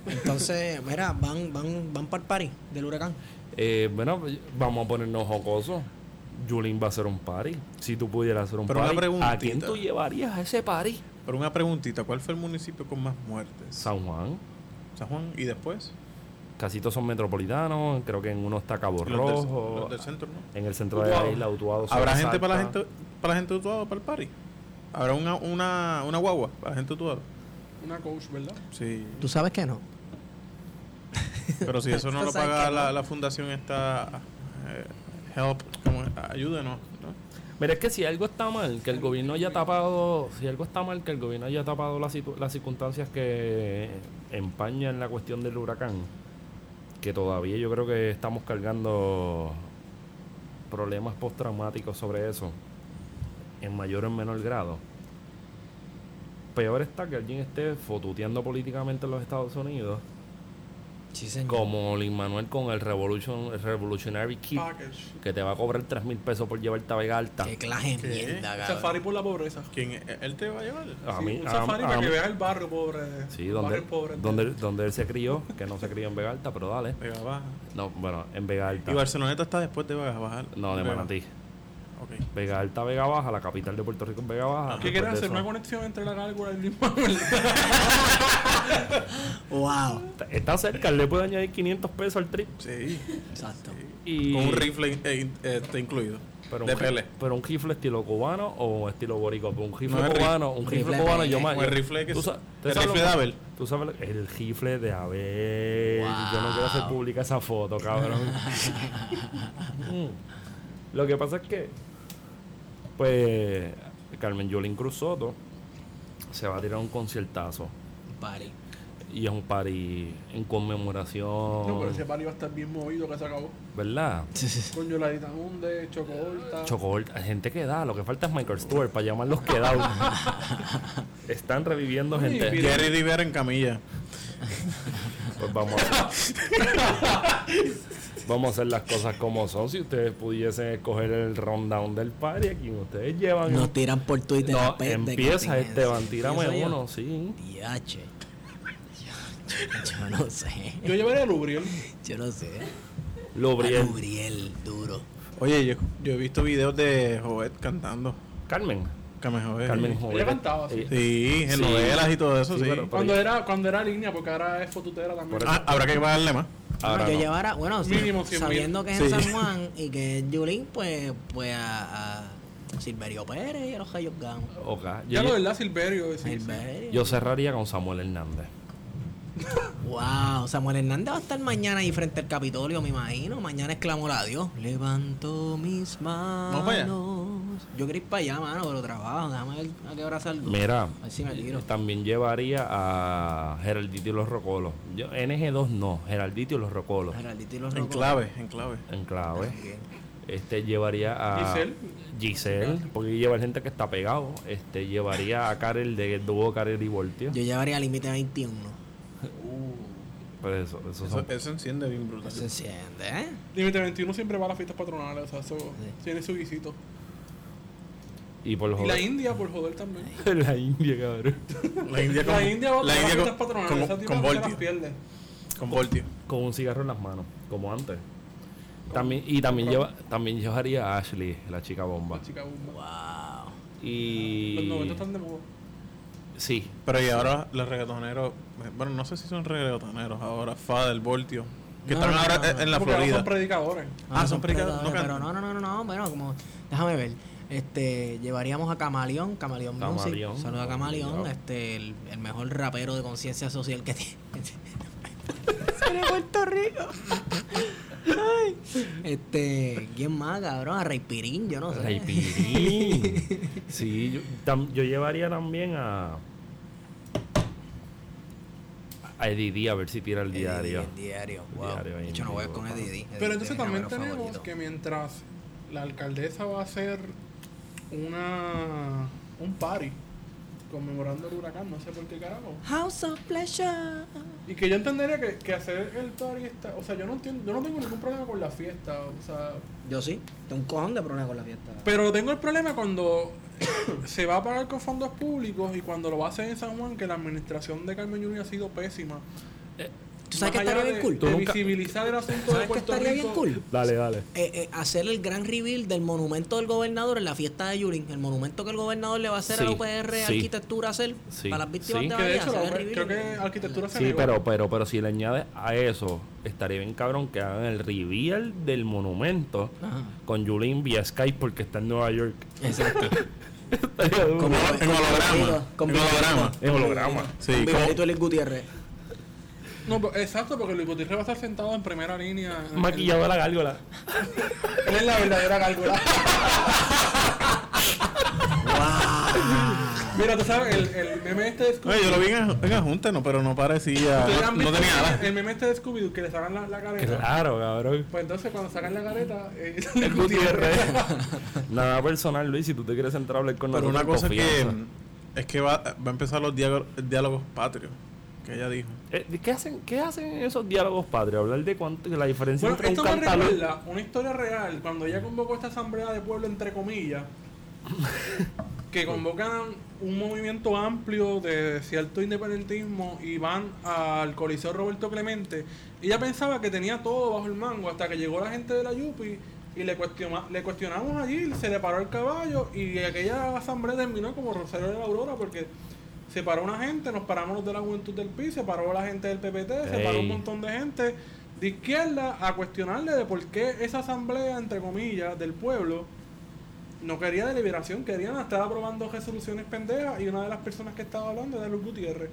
Entonces, mira, van, van, van para el party del huracán. Eh, bueno, vamos a ponernos jocosos. Julín va a hacer un party. Si tú pudieras hacer un Pero una ¿a quién tú llevarías a ese party? Pero una preguntita, ¿cuál fue el municipio con más muertes? San Juan. San Juan y después Casi todos son metropolitanos. Creo que en uno está Cabo los del, Rojo. los del centro, ¿no? En el centro de la isla, Utuado. ¿Habrá gente para la gente para la gente de Utuado para el party? ¿Habrá una, una, una guagua para la gente de Utuado? Una coach, ¿verdad? Sí. ¿Tú sabes que no? Pero si eso no lo paga que la, no. la fundación esta eh, Help, como, ayúdenos, ¿no? Mira, es que si algo está mal, que el gobierno haya tapado, si algo está mal, que el gobierno haya tapado las, las circunstancias que empañan la cuestión del huracán, que todavía yo creo que estamos cargando problemas postraumáticos sobre eso, en mayor o en menor grado. Peor está que alguien esté fotuteando políticamente en los Estados Unidos, Sí, señor. como Lin Manuel con el, Revolution, el Revolutionary Kit, Package. que te va a cobrar 3 mil pesos por llevarte a Vega Alta. Qué clase de ¿Qué? mierda, cabrón. Safari por la pobreza. ¿Quién él te va a llevar? A Sí, mí, un a- safari a para que vea el barrio pobre. Sí, donde, barrio pobre. donde, donde él se crió, que no se crió en Vega Alta, pero dale. Vega Baja. No, bueno, en Vega Alta. Y Barceloneta está después de Vega Baja. No, de Manatí. Vega Alta, Vega Baja, la capital de Puerto Rico en Vega Baja. ¿Qué de hacer? eso- Una conexión entre la gárgola y el mismo. Wow. Está- Está cerca, le puede añadir 500 pesos al trip. Sí. Exacto. Y, Con un rifle eh, este, incluido. pero de un, pele. pero un rifle estilo cubano o estilo boricua. Pero Un rifle No, cubano, un rifle, rifle cubano, yo más. El rifle que tú es- sa- ¿tú el sabes rifle de Abel. Tú sabes lo- el rifle de Abel. Yo no quiero hacer pública esa foto, cabrón. Mm. Lo que pasa es que, pues, Carmen Yolín Cruz Soto se va a tirar un conciertazo. Party. Y es un party en conmemoración. No, pero ese party va a estar bien movido que se acabó. ¿Verdad? Con Yoladita Munde, Choco Horta. Chocobolt, hay gente que da, lo que falta es Michael Stewart para llamarlos quedados. Están reviviendo Uy, gente. mira. Jerry Rivera en camilla. Pues vamos a Vamos a hacer las cosas como son. Si ustedes pudiesen escoger el rundown del party, aquí ustedes llevan. Nos tiran por Twitter. no, de empieza. Esteban, tírame uno, sí. Diache. Yo, yo no sé. Yo llevaré a Lubriel. Yo no sé. Lubriel. Lubriel, duro. Oye, yo, yo he visto videos de Jovet cantando. Carmen. Carmen Jovet. Carmen Jovet. Ella cantaba, sí. Ella- Sí, en Sí. novelas y todo eso, Sí, sí. pero- Cuando era, cuando era línea, porque ahora es fotutera también. Ah, habrá que pagarle más. Ahora yo no. llevara, bueno, sí, Mínimo 100 mil. sabiendo que es en. San Juan y que es Yulín, pues, pues a, a Silverio Pérez y a los Rayos Gamos. Ok, Ya Yo, lo verdad, Silverio. sí, sí. Silverio. yo cerraría con Samuel Hernández. Wow, Samuel Hernández va a estar mañana ahí frente al Capitolio, me imagino. Mañana exclamó a Dios. Levanto mis manos. Yo quería ir para allá, mano, pero trabajo. Déjame ver a qué hora salgo. Mira, A ver si me tiro. también llevaría a Geraldito y los Rocolos. Yo, NG2 no, Geraldito y los Rocolos. Geraldito y los En Rocos. clave, en clave. En clave. Este llevaría a Giselle. Giselle, porque lleva gente que está pegado. Este llevaría a Karel de dúo Karel y Voltio. Yo llevaría límite 21. Pero eso, eso Eso, eso enciende bien brutal. Se enciende, ¿eh? Límite 21 siempre va a las fiestas patronales, o sea, eso tiene su guisito. Y por Y la joder. India, por joder también. la India, cabrón. La India con, La India va a la India con, patronales, con, esa con se las Voltio. pierde. Con Voltio. Con un cigarro en las manos, como antes. También, y también con- lleva, también llevaría a Ashley, la chica bomba. La chica bomba. Wow. Y Los 90 están de moda. sí, Pero y ahora los reggaetoneros, bueno, no sé si son reggaetoneros ahora, Fa del Voltio. Que No, están no, ahora no, en la Florida. son predicadores. Ah, son predicadores, no pero no, no, no, no, bueno, como, déjame ver. Este, llevaríamos a Camaleón, Camaleón Music. Camaleón, Saludos a Camaleón, este, el, el mejor rapero de conciencia social que tiene. De Puerto Rico. Ay. Este, ¿quién más, cabrón? A Rey Pirín, yo no sé. Rey Pirín. Sí, yo, tam- yo llevaría también a. A Eddie D a ver si tira el diario. El diario, wow. Diario de hecho, no en voy con Eddie. Pero entonces también tenemos favorito. que mientras la alcaldesa va a hacer una un party conmemorando el huracán, no sé por qué carajo. House of Pleasure. Y que yo entendería que, que hacer el party está, o sea, yo no entiendo, yo no tengo ningún problema con la fiesta, o sea, Yo sí, tengo un cojón de problema con la fiesta. pero tengo el problema cuando se va a pagar con fondos públicos y cuando lo va a hacer en San Juan que la administración de Carmen Junior ha sido pésima. ¿Tú sabes allá estaría bien de- cool? de Tú nunca- visibilizar el asunto de ¿Sabes qué Puerto estaría Rico. bien cool? Dale, dale. Eh, eh, hacer el gran reveal del monumento del gobernador en la fiesta de Yulín. El monumento que el gobernador le va a hacer a Sí, la UPR sí. Arquitectura hacer Sí, para las víctimas sí. de Que de Bahía. hecho, hacer creo que arquitectura se Sí, negó. pero, pero, pero si le añades a eso, estaría bien cabrón que hagan el reveal del monumento Ajá. con Julín vía Skype porque está en Nueva York. Exacto. En holograma. En holograma. En holograma. Sí, Con Gutiérrez. No, pero- exacto, porque Luis Gutiérrez va a estar sentado en primera línea. Maquillado de la gárgola. Él es la verdadera gárgola. Mira, tú sabes, el, el meme este de Scooby Oye, yo lo vi en, en la junta, no, pero no parecía. ¿Ustedes No, tenía alas. El meme este de Scooby que le sacan la, la careta. Claro, cabrón. Pues entonces cuando sacan la careta, eh, es El Gutiérrez. Nada personal, Luis. Si tú te quieres entrar a hablar con Pero nosotros una cosa que es que va, va a empezar los diálogos, diálogos patrios, que ella dijo. Eh, ¿qué, hacen, ¿Qué hacen esos diálogos patrios? Hablar de cuánto, de la diferencia Bueno, entre esto un me cantalón. recuerda una historia real cuando ella convocó esta asamblea de pueblo, entre comillas, que convocan un movimiento amplio de cierto independentismo y van al Coliseo Roberto Clemente. Ella pensaba que tenía todo bajo el mango hasta que llegó la gente de la Yupi y le, cuestiona- le cuestionamos allí, se le paró el caballo y aquella asamblea terminó como Rosario de la Aurora porque se paró una gente, nos paramos los de la Juventud del PI, se paró la gente del PPT, se paró un montón de gente de izquierda a cuestionarle de por qué esa asamblea, entre comillas, del pueblo no quería deliberación, querían estar aprobando resoluciones pendejas y una de las personas que estaba hablando era Luis Gutiérrez.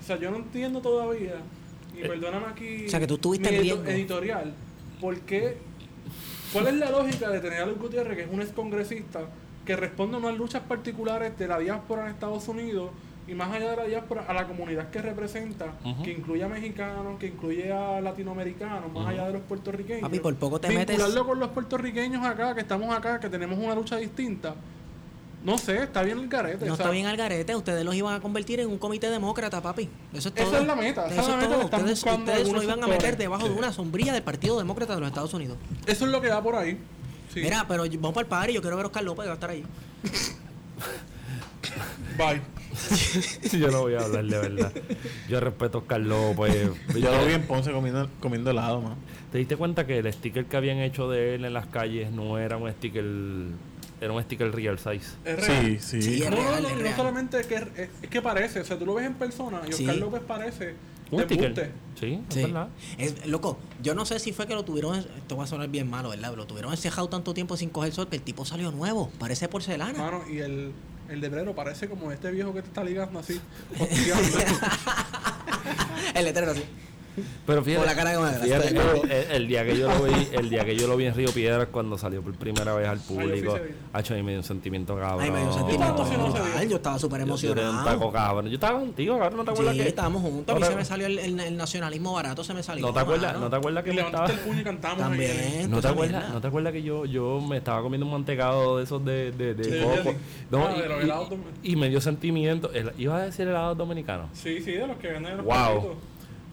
O sea, yo no entiendo todavía, y perdóname aquí O sea, que tú estuviste mi editorial, ¿por qué? ¿Cuál es la lógica de tener a Luis Gutiérrez, que es un excongresista, que responde a unas luchas particulares de la diáspora en Estados Unidos y más allá de la diáspora, a la comunidad que representa, que incluye a mexicanos, que incluye a latinoamericanos, más allá de los puertorriqueños? Papi, por poco te metes- Vincularlo con los puertorriqueños acá, que estamos acá, que tenemos una lucha distinta. No sé, está bien el carete. No o sea, está bien al garete. Ustedes los iban a convertir en un comité demócrata, papi. Eso es todo. Esa es la meta, esa Eso es la meta todo. que Ustedes, ustedes lo iban a meter debajo de una sombrilla del Partido Demócrata de los Estados Unidos. Eso es lo que da por ahí. Sí. Mira, pero vamos para el party. Yo quiero ver a Oscar López, que va a estar ahí. Bye. Yo no voy a hablar de verdad. Yo respeto a Oscar López. Yo lo vi en Ponce comiendo, comiendo helado, man. ¿Te diste cuenta que el sticker que habían hecho de él en las calles no era un sticker... Era un sticker real size? Es real. Sí, sí. Sí, es No, no, real, no, es no real. solamente es que, es, es que parece, o sea, tú lo ves en persona y Sí. Oscar López parece ¿Un sticker? Sí, es Sí. verdad. Es, loco, yo no sé si fue que lo tuvieron, esto va a sonar bien malo, ¿verdad? Lo tuvieron encejado tanto tiempo sin coger sol que el tipo salió nuevo, parece porcelana. Mano, y el, el letrero parece como este viejo que te está ligando así. el letrero así. Pero fíjate, Por la cara que me fíjate, agarraste. el, el- el día que yo lo vi, el día que yo lo vi en Río Piedras cuando salió por primera vez al público, hacho, ahí me dio un sentimiento cabrón. Ay, me dio un Yo sentimiento día. Yo estaba súper Yo tiré un taco, emocionado. cabrón. Yo estaba contigo, cabrón, ¿no te acuerdas Sí, que? estábamos juntos. A mí se me salió el, el- el nacionalismo barato, se me salió. ¿No te acuerdas, mano. ¿no te acuerdas que me estaba... el puño y cantamos. ahí. También. ¿No te, acuerdas, mierda. ¿No te acuerdas que yo, yo me estaba comiendo un mantecado de esos de, de, de Sí, coco? sí. No, Ah, y, de y- y me dio sentimiento. El- iba a decir helados dominicanos. Sí, sí, de los que venden en los Wow. carritos.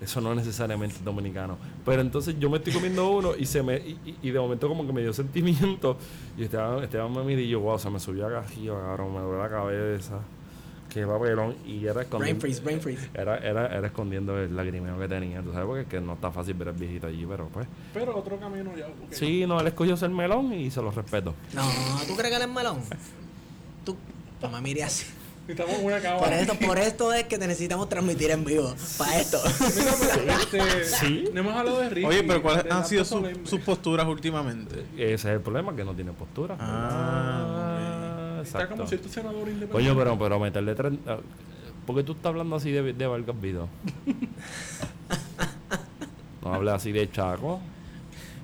Eso no es necesariamente dominicano. Pero entonces yo me estoy comiendo uno y se me y, de momento como que me dio sentimiento. Y Esteban, Esteban me miró y yo, wow, se me subió acá arriba, cabrón, me duele la cabeza. Qué papelón. Y era Brain escondiendo. freeze, brain freeze. Era, era, era escondiendo el lagrimeo que tenía, tú sabes, porque es que no está fácil ver al viejito allí, pero pues. Pero otro camino ya. Sí, no, él escogió ser melón y se lo respeto. No, ¿tú crees que él es melón? Tú, no me mires así. Necesitamos una Por esto, por esto es que te necesitamos transmitir en vivo. Para esto. Mira, pero, este, Sí. No hemos hablado de Ricky. Oye, pero ¿cuáles han sido su- sus posturas últimamente? Ese es el problema, que no tiene postura. Ah, Está exacto. como cierto senador independiente. Coño, pero, pero meterle tres... ah, ¿Por qué tú estás hablando así de, de Vargas Vidó? no hables así de Chaco.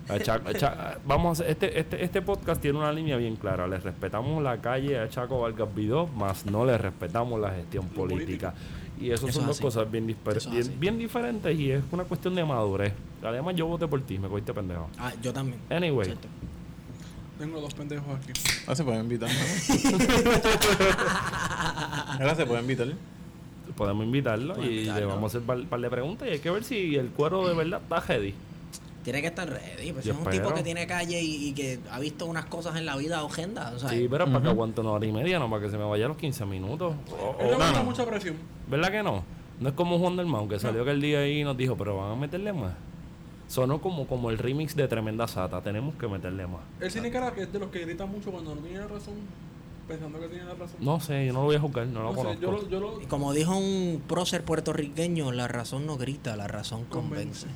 A Chaco- a Cha- vamos a hacer, este, este, este podcast tiene una línea bien clara. Le respetamos la calle a Chaco Vargas Vidó, más no le respetamos la gestión política. Y eso, Eso son es dos así. cosas bien, es bien, bien diferentes y es una cuestión de madurez. Además, yo voté por ti, me cogiste pendejo. Ah, yo también. Anyway, Cierto. Tengo dos pendejos aquí. Ahora se puede invitar. Ahora se puede invitar. podemos invitarlo Podemos y le vamos a hacer un par de preguntas y hay que ver si el cuero de verdad está ready. Tiene que estar ready. Pues es un espero. tipo que tiene calle y, y que ha visto unas cosas en la vida horrendas. O sea, Sí, pero para que aguante una hora y media, no para que se me vaya a los 15 minutos. O- Él o- le no, gusta no. mucha presión. ¿Verdad que no? No es como Juan del Mau, que salió aquel día ahí y nos dijo, pero van a meterle más. Sonó como, como el remix de Tremenda Sata, tenemos que meterle más. Él tiene cara que es de los que grita mucho cuando no tiene la razón, pensando que tiene la razón. No sé, yo no lo voy a juzgar, no lo sé, conozco. yo lo, yo lo Y como dijo un prócer puertorriqueño, la razón no grita, la razón convence.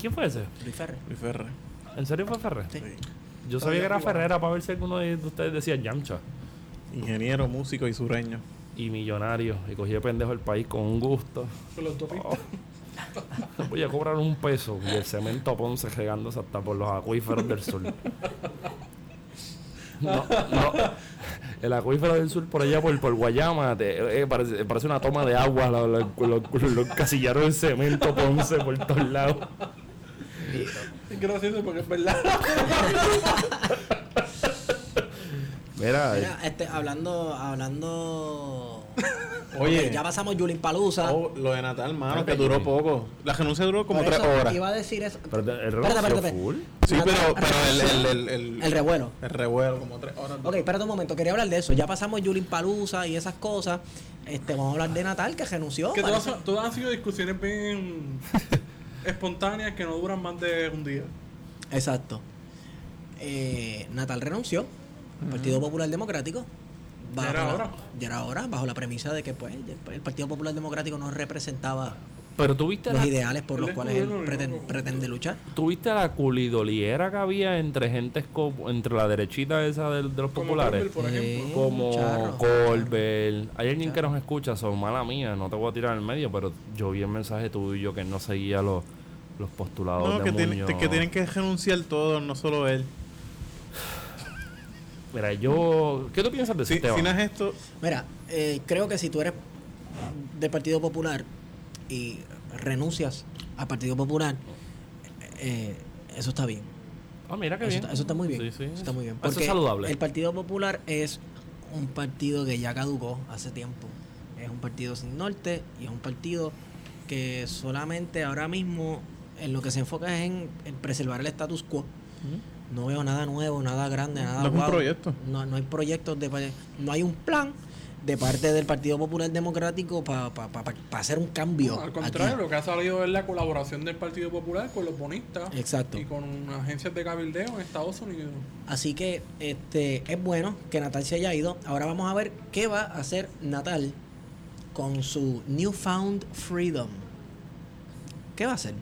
¿Quién fue ese? Luis Ferrer. Luis Ferre. ¿En serio fue Ferrer? Sí. Yo sabía que era Ferrera para ver si alguno de ustedes decía Yamcha. Ingeniero, músico y sureño. Y millonario. Y cogí de pendejo el país con un gusto. con la autopista. Voy a cobrar un peso y el cemento Ponce regándose hasta por los acuíferos del sur. No, no. El acuífero del sur por allá por, por Guayama te- eh, parece, parece una toma de agua, lo, lo, lo- lo encasillaron en cemento Ponce por todos lados. Es gracioso porque es verdad. Mira, Mira, este, hablando, hablando. Oye. Ya pasamos Yulin Palusa. Oh, lo de Natal, mano, que duró poco. La renuncia duró como tres horas. Iba a decir eso. pero el Espérate, renunció espérate. full. Sí, Natal- pero, pero el, el, el, el, El revuelo. el revuelo, como tres horas. Ok, espérate un momento, quería hablar de eso. Ya pasamos Yulin Palusa y esas cosas. Este, vamos a hablar de Natal, que renunció. que todas, todas han sido discusiones bien espontáneas que no duran más de un día. Exacto. Eh, Natal renunció. al Partido Popular Democrático. Ya era la- hora. ya era hora, bajo la premisa de que pues, el Partido Popular Democrático no representaba Pero tuviste los la, ideales por los es cuales él gobierno, preten- no, no. pretende luchar. tuviste la culidoliera que había entre gente, entre la derechita esa de, de los Como populares. Colbert, por ejemplo. Sí. como Charro. Colbert. Hay alguien que nos escucha, son mala mía, no te voy a tirar en medio, pero yo vi el mensaje tuyo que no seguía los, los postulados No, de que, tiene- Muñoz. que tienen que renunciar todos, no solo él. Mira, yo... ¿Qué tú piensas de eso, Si, Esteban? si no es esto, Mira, eh, creo que si tú eres del Partido Popular y renuncias al Partido Popular, eh, eso está bien. Ah, mira qué Eso bien. está, eso está muy bien. Sí, sí. Eso está muy bien. Eso es saludable. El Partido Popular es un partido que ya caducó hace tiempo. Es un partido sin norte y es un partido que solamente ahora mismo en lo que se enfoca es en, en preservar el status quo. No veo nada nuevo, nada grande, nada No es un proyecto. No, no hay proyectos de no hay un plan de parte del Partido Popular Democrático para hacer un cambio. Al contrario, aquí. lo que ha salido es la colaboración del Partido Popular con los bonistas Exacto. y con agencias de cabildeo en Estados Unidos. Así que este es bueno que Natal se haya ido. Ahora vamos a ver qué va a hacer Natal con su newfound freedom. ¿Qué va a hacer?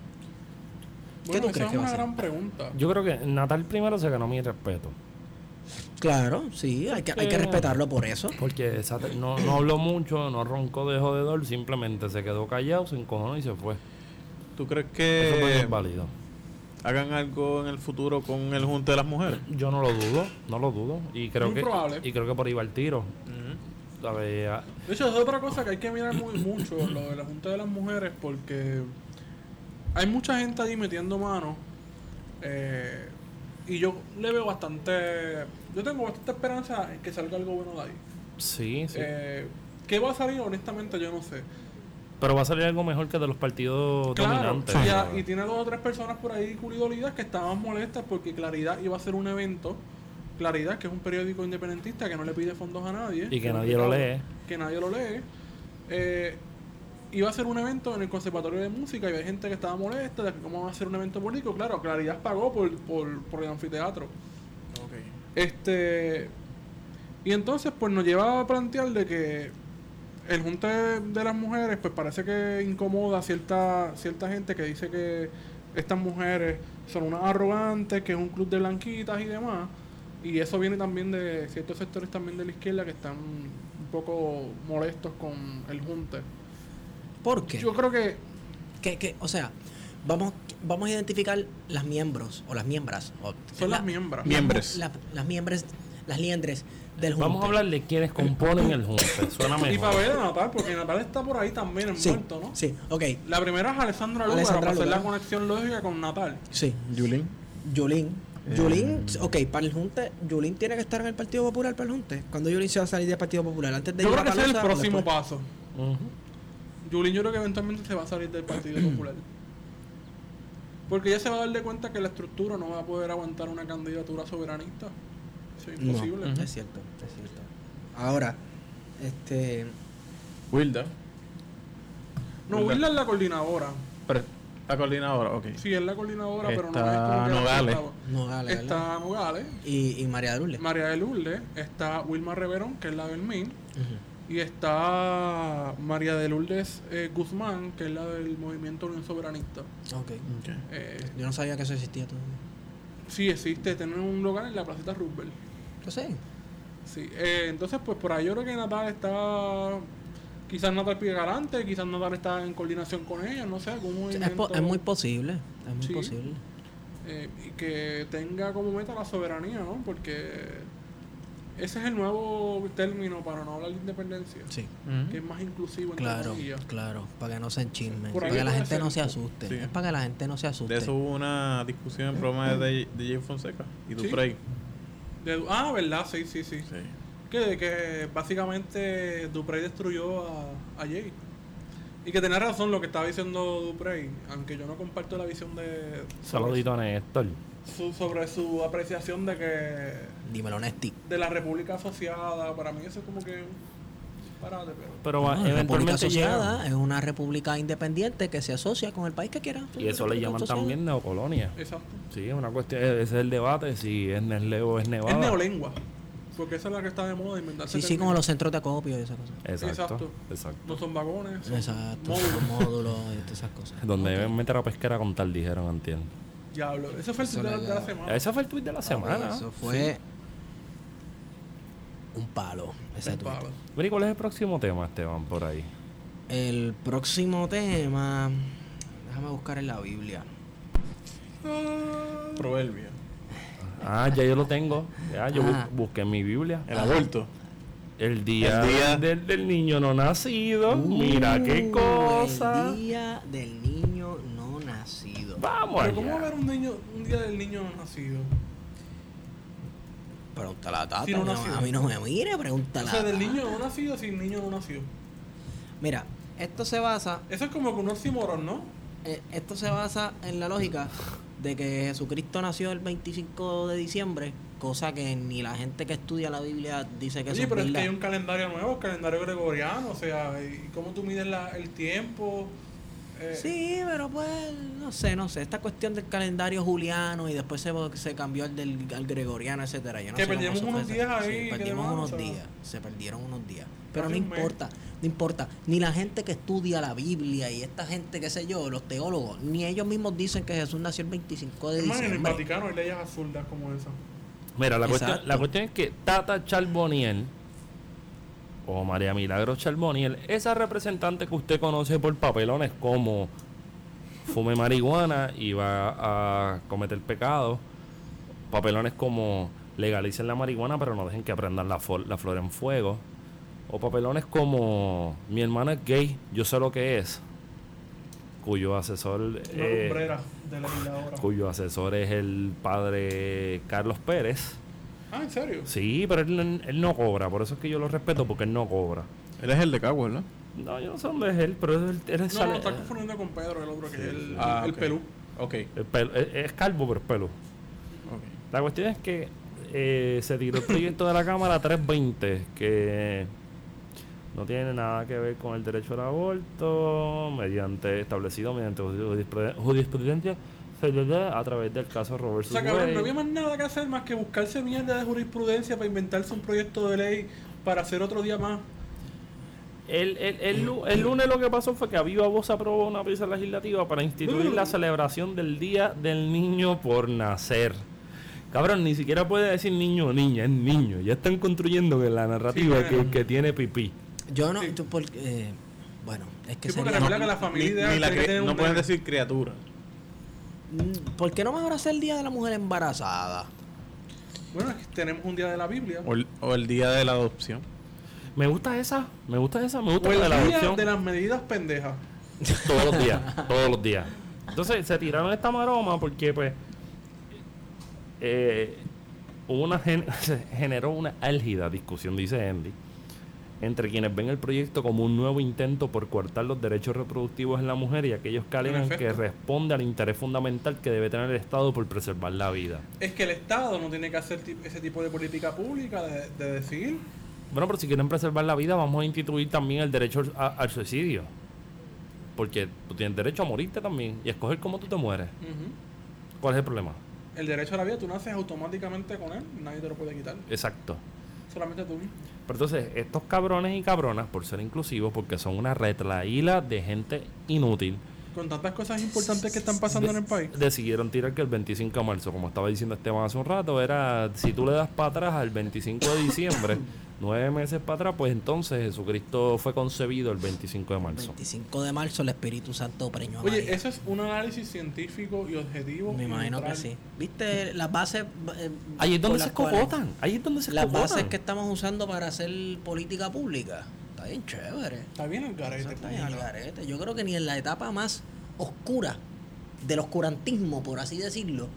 Bueno, tú esa crees es que va a una hacer? gran pregunta. Yo creo que Natal primero se ganó mi respeto. Claro, sí, hay que, hay que respetarlo por eso. Porque esa- no, no habló mucho, no roncó de jodedor, simplemente se quedó callado, se encojonó y se fue. ¿tú crees Eso para mí que es válido. hagan algo en el futuro con el Junte de las Mujeres? Yo no lo dudo, no lo dudo. Y creo Muy que probable. y creo que por ahí va el tiro. De hecho, es otra cosa que hay que mirar muy mucho, lo de la Junta de las Mujeres, porque hay mucha gente ahí metiendo mano. eh, y yo le veo bastante. Yo tengo bastante esperanza en que salga algo bueno de ahí. Sí, sí. Eh, ¿Qué va a salir? Honestamente, yo no sé. Pero va a salir algo mejor que de los partidos Claro, dominantes. y, y tiene dos o tres personas por ahí culidolidas que estaban molestas porque Claridad iba a hacer un evento. Claridad, que es un periódico independentista que no le pide fondos a nadie. Y que nadie lo lee. Que nadie lo lee. Eh, iba a hacer un evento en el Conservatorio de Música y hay gente que estaba molesta de que cómo va a hacer un evento político. Claro, Claridad pagó por, por, por el anfiteatro. Este. Y entonces, pues nos llevaba a plantear de que el junte de las mujeres, pues parece que incomoda a cierta, cierta gente que dice que estas mujeres son unas arrogantes, que es un club de blanquitas y demás. Y eso viene también de ciertos sectores también de la izquierda que están un poco molestos con el junte. ¿Por qué? Yo creo que Que, que, o sea, vamos, vamos a identificar las miembros o las miembras. o- son la- las miembros. las- Miembros. la- las miembros, las liendres del junte. Vamos a hablar de quienes componen el junte. Suena Y para mejor. ver a Natal, porque Natal está por ahí también Sí, envuelto, ¿no? sí, ok. La primera es Alessandra Lúgaro, Alessandra para hacer la conexión lógica con Natal. Sí, Yulín. Yulín. Eh, Yulín, ok, para el junte, Yulín tiene que estar en el Partido Popular para el junte. Cuando Yulín se va a salir del Partido Popular, antes de Yo ir creo a que ese es el próximo después? paso. Ujú. Yulín yo creo que eventualmente se va a salir del Partido Popular. Porque ella se va a dar de cuenta que la estructura no va a poder aguantar una candidatura soberanista. Eso es No, imposible. es cierto, es cierto. Ahora, este, Wilda. No, Willa es la coordinadora. Pero, la coordinadora, ok. Sí, es la coordinadora, pero no Está es como que Nogales. Está Nogales, Y, y María de Lourdes. María de Lourdes, está Wilma Reverón, que es la del MIN, Ujú. Y está María de Lourdes eh, Guzmán, que es la del Movimiento Unión Soberanista. Ok. Ok. Eh, Yo no sabía que eso existía todavía. sí existe, tiene un lugar en la placita Roosevelt. Yo sé. Sí, eh, entonces pues por ahí yo creo que Natal está, quizás Natal pide galante, quizás Natal está en coordinación con ella, no sé, algún Es, movimiento. po- es muy posible. Es muy Sí. posible. eh, y que tenga como meta la soberanía, ¿no? Porque ese es el nuevo término para no hablar de independencia, Sí. que es más inclusivo entre Claro, claro. Para que no se enchismen. Para que la gente ser. no se asuste. Sí. Es para que la gente no se asuste. De eso hubo una discusión en programa de DJ Fonseca y Sí. Duprey. De- ah, ¿verdad? Sí, sí, sí. Sí. Que, que básicamente Duprey destruyó a, a Jay. Y que tenía razón lo que estaba diciendo Duprey, aunque yo no comparto la visión de Saludito a Néstor. Su- sobre su apreciación de que Dímelo, Nesti. de la República Asociada, para mí eso es como que parate, pero Pero No, va- la República llega. Asociada es una república independiente que se asocia con el país que quiera. Y eso le llaman Asociada. también neocolonia. exacto. Sí, es una cuestión, ese es el debate, si es Nestlé o es Nevada. Es neolengua, porque esa es la que está de moda inventarse. Sí, sí, términos. como los centros de acopio y esas cosas. Exacto, Exacto. exacto. No son vagones, son Exacto. módulos. Módulos y todas esas cosas. Donde deben meter a pesquera con tal, dijeron, entiendo. Diablo, ese fue el Eso tweet de, la- de semana. Ese fue el tweet de la semana. Eso fue un palo. Ese tuit. palo. Mira, ¿y ¿cuál es el próximo tema, Esteban, por ahí? El próximo tema. Déjame buscar en la Biblia. Proverbio. Ah, ya yo lo tengo. Ya, yo bu- Ah. busqué en mi Biblia. El aborto. El día, El día- Del, del niño no nacido. Mira qué Uh, cosa. El día del niño no nacido. Vamos Pero ¿cómo va a allá. haber un, niño, un día del niño no nacido? Pregúntale a la tata. No a mí no- nacido. a mí no me mire, pregúntale O sea, del tata. niño no nacido sin niño no nacido. Mira, esto se basa. Eso es como que un oxímoron, ¿no? eh, esto se basa en la lógica de que Jesucristo nació el 25 de diciembre, cosa que ni la gente que estudia la Biblia dice que Oye, eso pero es es que verdad. hay un calendario nuevo, el calendario gregoriano, o sea, ¿y cómo tú mides la- el tiempo? Eh, Sí, pero pues, no sé, no sé. Esta cuestión del calendario juliano y después se, se cambió al del al gregoriano, etcétera. Yo no Que sé perdimos fue unos días ahí, perdimos demás, unos o sea, días. Se perdieron unos días. Pero no importa, no importa. Ni la gente que estudia la Biblia y esta gente, qué sé yo, los teólogos, ni ellos mismos dicen que Jesús nació el 25 de Hermano, en el diciembre. Vaticano hay leyes absurdas como esa. Mira, la cuestión, la cuestión es que Tata Charboniel o María Milagro Charboniel, esa representante que usted conoce por papelones como fume marihuana y va a cometer pecado, papelones como legalicen la marihuana pero no dejen que aprendan la, la flor en fuego, o papelones como mi hermana es gay, yo sé lo que es, cuyo asesor... Eh, de legisladora. cuyo asesor es el padre Carlos Pérez. Ah, ¿en serio? Sí, pero él, él no cobra, por eso es que yo lo respeto, porque él no cobra. Él es el de Cagua, ¿verdad? No, yo no sé dónde es él, pero él, él es, No, sale- no, está confundiendo con Pedro, el otro que es el, Ah, el ok. pelú. Ok. el pelo- es, es calvo, pero es pelo. ok. La cuestión es que eh, se tiró el proyecto de la Cámara 320, que no tiene nada que ver con el derecho al aborto, mediante establecido mediante jurispruden- jurisprudencia a través del caso Robert O sea, cabrón, no había más nada que hacer más que buscarse mierda de jurisprudencia para inventarse un proyecto de ley para hacer otro día más. El, el, el el lunes lo que pasó fue que a viva voz aprobó una pieza legislativa para instituir la celebración del Día del Niño por Nacer. Cabrón, ni siquiera puede decir niño o niña, es niño. Ya están construyendo que la narrativa Sí, que, que tiene pipí. Yo no, Sí. tú porque, eh, bueno, es que Sí, porque sería- recuerda que la familia Ni- ni la que no pueden decir criatura. ¿Por qué no mejor hacer el Día de la Mujer Embarazada? Bueno, es que tenemos un día de la Biblia. O el, o el día de la adopción. Me gusta esa, me gusta esa, me gusta O la el de la día adopción. de las medidas pendejas. Todos los días, todos los días. Entonces se tiraron esta maroma porque pues eh, hubo una gen- generó una álgida discusión, dice Andy, entre quienes ven el proyecto como un nuevo intento por coartar los derechos reproductivos en la mujer y aquellos que alegan que responde al interés fundamental que debe tener el Estado por preservar la vida. Es que el Estado no tiene que hacer ese tipo de política pública de, de decir. Bueno, pero si quieren preservar la vida, vamos a instituir también el derecho al- a- al suicidio. Porque tú tienes derecho a morirte también y a escoger cómo tú te mueres. ¿Cuál es el problema? El derecho a la vida, tú naces automáticamente con él, nadie te lo puede quitar. Exacto. Solamente tú. Pero entonces, estos cabrones y cabronas, por ser inclusivos, porque son una retlaíla de gente inútil, Con tantas cosas importantes que están pasando en el país. decidieron tirar que el 25 de marzo, como estaba diciendo Esteban hace un rato, era si tú le das para atrás al 25 de diciembre, nueve meses para atrás, pues entonces Jesucristo fue concebido el 25 de marzo. 25 de marzo el Espíritu Santo preñó a Oye, María. eso es un análisis científico y objetivo. Me imagino que neutral. sí. ¿Viste las bases? eh, Ahí es donde se cojotan, ahí es donde se Las bases que estamos usando para hacer política pública. Está bien chévere. Está bien el garete. Eso está bien puñeta. garete. Yo creo que ni en la etapa más oscura del oscurantismo, por así decirlo,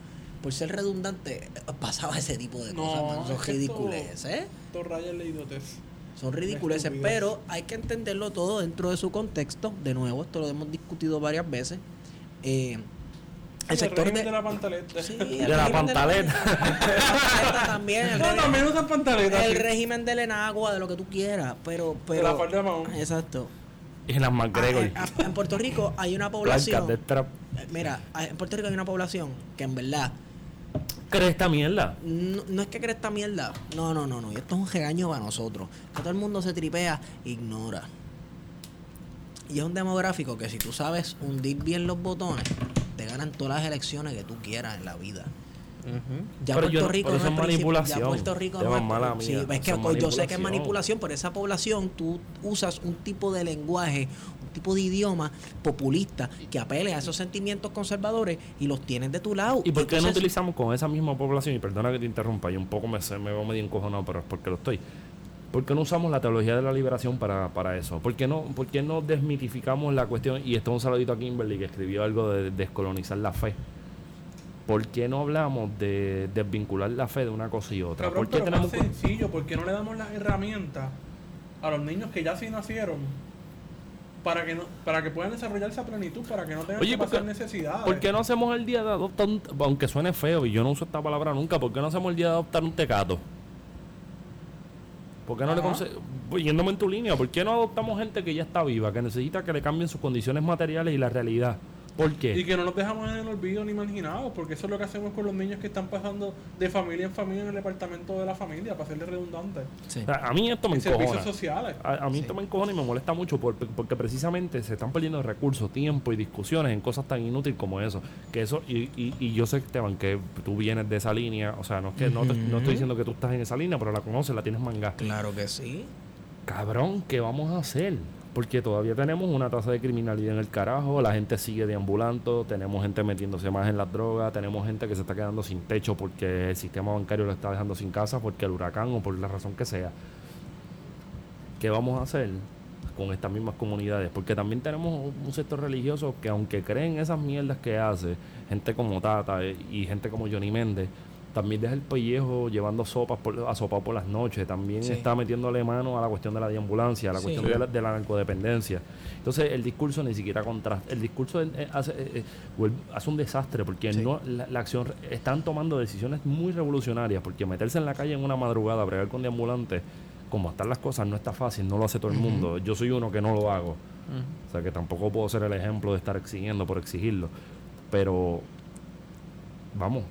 por ser redundante, pasaba ese tipo de No, cosas. man. Son ridiculeces, ¿eh? Esto raya en la idiotez. Son ridiculeces, pero hay que entenderlo todo dentro de su contexto. De nuevo, esto lo hemos discutido varias veces. Eh, el sector régimen de, de la pantaleta. Sí, De la pantaleta. de la pantaleta también. El, No, régimen- también usan pantaletas. el sí. régimen del enagua, de lo que tú quieras, pero... pero De la falda de Mahón. Exacto. Y las Ah, McGregor. en, ah, en Puerto Rico hay una población... de eh, Mira, hay- en Puerto Rico hay una población que en verdad ¿Crees esta mierda? no, no es que cree esta mierda. No, no, no, no. Y esto es un regaño para nosotros. Que todo el mundo se tripea, ignora. Y es un demográfico que si tú sabes hundir bien los botones, te ganan todas las elecciones que tú quieras en la vida. Ya Puerto yo Rico no es manipulación. Ya Puerto Rico no es- mala sí, mía, es que yo sé que es manipulación. pero esa población tú usas un tipo de lenguaje, tipo de idioma populista que apele a esos sentimientos conservadores y los tienes de tu lado. ¿Y por qué no utilizamos con esa misma población? Y perdona que te interrumpa, yo un poco me, me veo medio encojonado, pero es porque lo estoy. ¿Por qué no usamos la teología de la liberación para, para eso? ¿Por qué, no, ¿Por qué no desmitificamos la cuestión? Y esto es un saludito a Kimberly que escribió algo de descolonizar la fe. ¿Por qué no hablamos de desvincular la fe de una cosa y otra? Cabrón, ¿Por qué pero tenemos sencillo, ¿por qué no le damos las herramientas a los niños que ya sí nacieron para que no, para que puedan desarrollarse a plenitud, para que no tengan Oye, que ¿por qué- pasar necesidades? ¿Por qué no hacemos el día de adoptar un, aunque suene feo y yo no uso esta palabra nunca, ¿por qué no hacemos el día de adoptar un tecato? ¿Por qué no le conse- pues, yéndome en tu línea, ¿por qué no adoptamos gente que ya está viva, que necesita que le cambien sus condiciones materiales y la realidad? ¿Por qué? Y que no los dejamos en el olvido ni marginados, porque eso es lo que hacemos con los niños que están pasando de familia en familia en el departamento de la familia, para serles redundante. sí. O sea, a mí esto me En servicios encojona. sociales. A, a mí esto me encojona y me molesta mucho por- porque precisamente se están perdiendo recursos, tiempo y discusiones en cosas tan inútiles como eso. Que eso y, y, y yo sé, Esteban, que tú vienes de esa línea. O sea, no, es que, no, te- no estoy diciendo que tú estás en esa línea, pero la conoces, la tienes manga. Claro que sí. Cabrón, ¿qué vamos a hacer? Porque todavía tenemos una tasa de criminalidad en el carajo, la gente sigue deambulando, tenemos gente metiéndose más en las drogas, tenemos gente que se está quedando sin techo porque el sistema bancario lo está dejando sin casa, porque el huracán o por la razón que sea. ¿Qué vamos a hacer con estas mismas comunidades? Porque también tenemos un sector religioso que aunque creen esas mierdas que hace, gente como Tata eh, y gente como Johnny Méndez, también deja el pellejo llevando sopas por, a sopa por las noches, también Sí. está metiéndole mano a la cuestión de la deambulancia, a la Sí. cuestión de la, de la narcodependencia. Entonces el discurso ni siquiera contrasta, el discurso eh, hace, eh, eh, vuelve- hace un desastre porque Sí. no la, la acción están tomando decisiones muy revolucionarias porque meterse en la calle en una madrugada, bregar con deambulantes, como están las cosas, no está fácil, no lo hace todo el mundo. Yo soy uno que no lo hago. O sea que tampoco puedo ser el ejemplo de estar exigiendo por exigirlo. Pero vamos,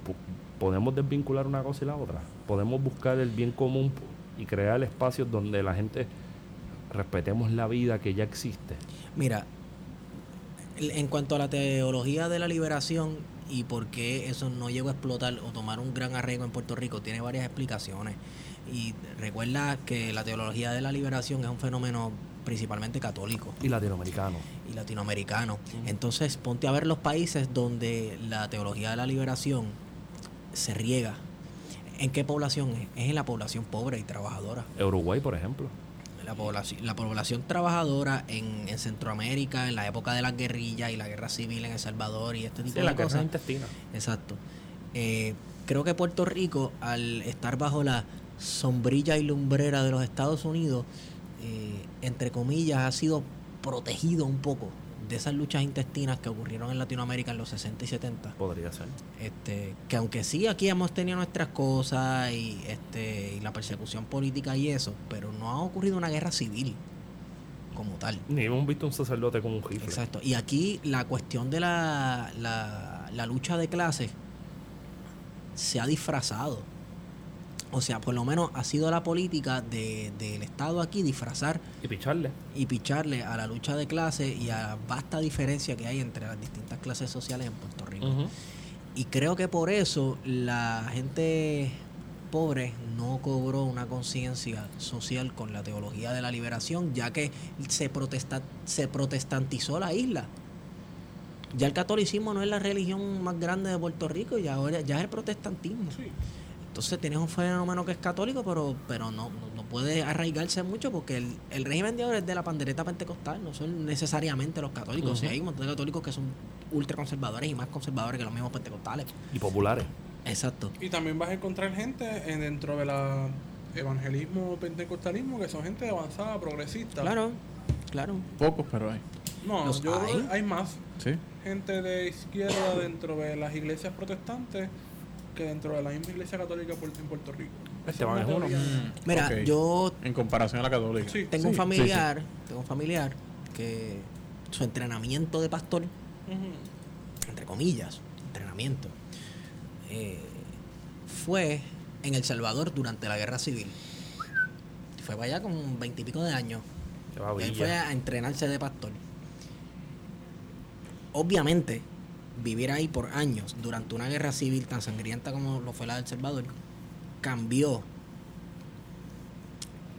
podemos desvincular una cosa y la otra. Podemos buscar el bien común y crear espacios donde la gente respetemos la vida que ya existe. Mira, en cuanto a la teología de la liberación y por qué eso no llegó a explotar o tomar un gran arraigo en Puerto Rico, tiene varias explicaciones. Y recuerda que la teología de la liberación es un fenómeno principalmente católico Y latinoamericano. y latinoamericano. Entonces, ponte a ver los países donde la teología de la liberación se riega. ¿En qué población es? Es en la población pobre y trabajadora. Uruguay, por ejemplo. La población, la población trabajadora en, en Centroamérica, en la época de las guerrillas y la guerra civil en El Salvador y este tipo Sí, de la cosas. intestina. Exacto. Eh, creo que Puerto Rico, al estar bajo la sombrilla y lumbrera de los Estados Unidos, eh, entre comillas, ha sido protegido un poco de esas luchas intestinas que ocurrieron en Latinoamérica en los 60 y 70. Podría ser. Este, que aunque sí aquí hemos tenido nuestras cosas y este y la persecución política y eso, pero no ha ocurrido una guerra civil como tal. Ni hemos visto un sacerdote con un rifle. Exacto. Y aquí la cuestión de la, la, la lucha de clases se ha disfrazado. O sea, por lo menos ha sido la política de- del Estado aquí disfrazar Y picharle. y picharle a la lucha de clases y a la vasta diferencia que hay entre las distintas clases sociales en Puerto Rico. Y creo que por eso la gente pobre no cobró una conciencia social con la teología de la liberación, ya que se, protesta, se protestantizó la isla. Ya el catolicismo no es la religión más grande de Puerto Rico, ya ahora ya es el protestantismo. Sí. Entonces tienes un fenómeno que es católico, pero, pero no, no, no puede arraigarse mucho porque el, el régimen de ahora es de la pandereta pentecostal, no son necesariamente los católicos. Y hay un montón de católicos que son ultra conservadores y más conservadores que los mismos pentecostales. Y populares. Exacto. Y también vas a encontrar gente en- dentro de la evangelismo pentecostalismo que son gente avanzada, progresista. Claro, claro. Pocos, pero hay. No, Los yo hay. hay más Sí. gente de izquierda dentro de las iglesias protestantes que dentro de la misma iglesia católica en Puerto Rico. Esteban es uno. teoría. Mira, yo En comparación a la católica. Sí. tengo un Sí, familiar, tengo un familiar que su entrenamiento de pastor, entre comillas, entrenamiento, eh, fue en El Salvador durante la guerra civil. Fue para allá con veintipico de años. Qué Él fue a entrenarse de pastor. Obviamente, vivir ahí por años durante una guerra civil tan sangrienta como lo fue la del Salvador, cambió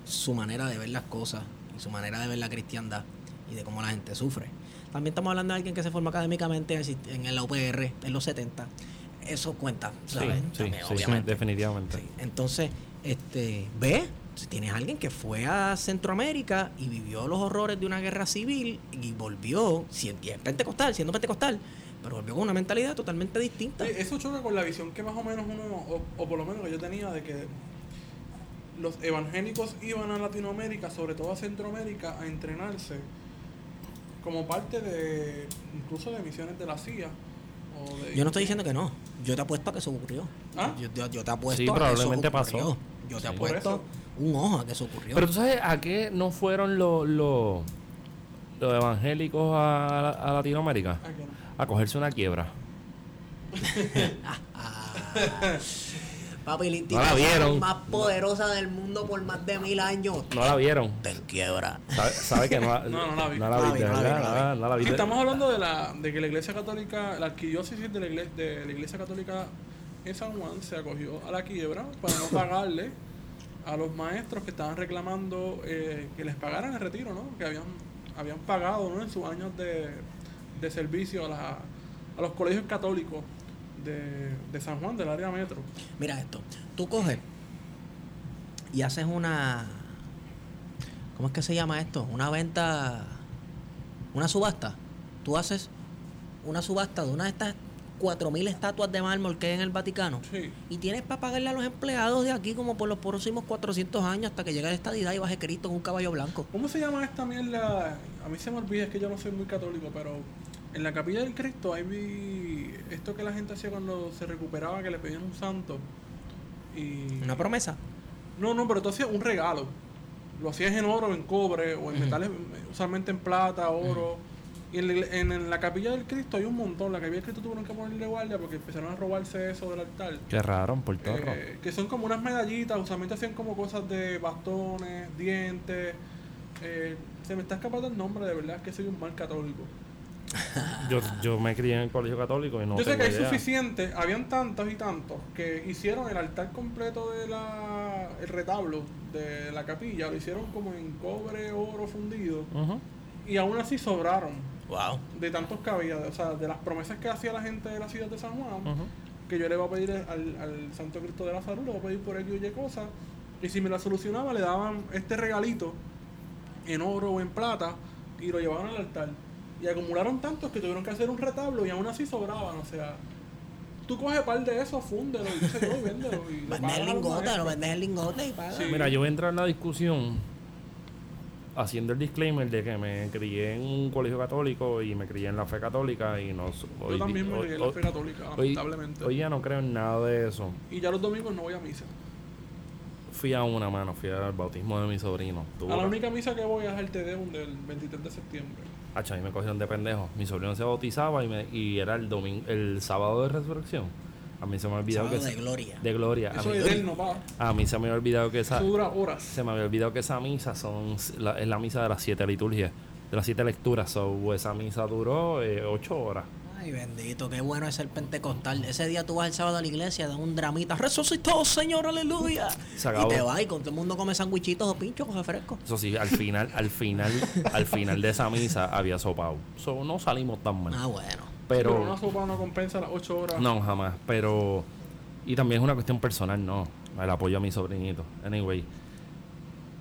su manera de ver las cosas y su manera de ver la cristiandad y de cómo la gente sufre. También estamos hablando de alguien que se formó académicamente en el UPR en los 70. Eso cuenta, ¿sabes? sí, También, sí, obviamente. definitivamente. Entonces, este, ve, si tienes alguien que fue a Centroamérica y vivió los horrores de una guerra civil y volvió, si- y es pentecostal, siendo pentecostal, pero volvió con una mentalidad totalmente distinta. Sí, eso choca con la visión que más o menos uno, o, o por lo menos que yo tenía, de que los evangélicos iban a Latinoamérica, sobre todo a Centroamérica, a entrenarse como parte de incluso de misiones de la CIA. o de- Yo no estoy diciendo que no, yo te apuesto a que eso ocurrió. ¿Ah? Yo, yo- yo te apuesto Sí, a que probablemente eso ocurrió. pasó. Yo te Sí. Apuesto un ojo a que eso ocurrió. Pero tú sabes a qué no fueron los los los evangélicos a, a Latinoamérica? Que no. A cogerse una quiebra. Papi, la la institución vieron. más poderosa del mundo por más de mil años. No la vieron. Te quiebra. ¿Sabe, sabe que no la, No, no la vi. No la No la vi, no la vi, ¿verdad? no la vi. No, no la estamos hablando de la de que la iglesia católica, la arquidiócesis de la iglesia, de la iglesia católica en San Juan se acogió a la quiebra para no pagarle a los maestros que estaban reclamando eh, que les pagaran el retiro, ¿no? Que habían habían pagado ¿no? en sus años de, de servicio a, la- a los colegios católicos de, de San Juan, del área metro. Mira esto, tú coges y haces una, ¿cómo es que se llama esto? Una venta, una subasta. Tú haces una subasta de una de estas 4.000 estatuas de mármol que hay en el Vaticano Sí. y tienes para pagarle a los empleados de aquí como por los próximos 400 años hasta que llegue la estadidad y baje Cristo en un caballo blanco. ¿Cómo se llama esta mierda? A mí se me olvida, es que yo no soy muy católico, pero en la capilla del Cristo ahí vi esto que la gente hacía cuando se recuperaba, que le pedían un santo. Y... Una promesa. No, no, pero tú hacías un regalo. Lo hacías en oro, en cobre, o en metales, usualmente en plata, oro. Y en la capilla del Cristo hay un montón. La capilla del Cristo tuvieron que ponerle guardia porque empezaron a robarse eso del altar. Qué raro, por todo. Eh, que son como unas medallitas, usualmente hacían como cosas de bastones, dientes, eh, se me está escapando el nombre, de verdad, es que soy un mal católico. Yo, yo me crié en el colegio católico y no Yo sé tengo que hay idea. suficiente, habían tantos y tantos que hicieron el altar completo de la el retablo de la capilla, lo hicieron como en cobre, oro fundido y aún así sobraron Wow. de tantos que había, o sea, de las promesas que hacía la gente de la ciudad de San Juan, que yo le iba a pedir al, al Santo Cristo de la Salud, le voy a pedir por X o Y cosas, y si me la solucionaba le daban este regalito en oro o en plata y lo llevaban al altar. Y acumularon tantos que tuvieron que hacer un retablo y aún así sobraban, o sea, tú coges par de esos, fúndelo y sé yo, y véndelo. Y Vendes el lingote, lo maestros. vendes el lingote y pagas. Sí. Mira, yo voy a entrar en la discusión haciendo el disclaimer de que me crié en un colegio católico y me crié en la fe católica y no Yo hoy di- también me crié en la fe católica, hoy- lamentablemente. Hoy ya no creo en nada de eso. Y ya los domingos no voy a misa. Fui a una mano, fui al bautismo de mi sobrino. A la única misa que voy es al Tedeum del 23 de septiembre. Acho, a mí me cogieron de pendejo. Mi sobrino se bautizaba y, me, y era el domingo, el sábado de resurrección. A mí se me ha olvidado Sábado que de gloria. de gloria. A mí, es eterno, pa. a mí se me había olvidado que esa Eso dura horas. se me había olvidado que esa misa son la, es la misa de las siete liturgias, de las siete lecturas. So, esa misa duró eh, ocho horas. Ay, bendito, qué bueno es el pentecostal. Ese día tú vas el sábado a la iglesia, da un dramita, resucitó, Señor, aleluya. Se acabó. Y te vas y con todo el mundo come sandwichitos o pinchos o refrescos. Eso sí, al final, al final, al final de esa misa había sopao. So, no salimos tan mal. Ah, bueno. Pero, Pero una sopa no compensa las 8 horas. no, jamás. Pero y también es una cuestión personal, no. El apoyo a mi sobrinito. Anyway,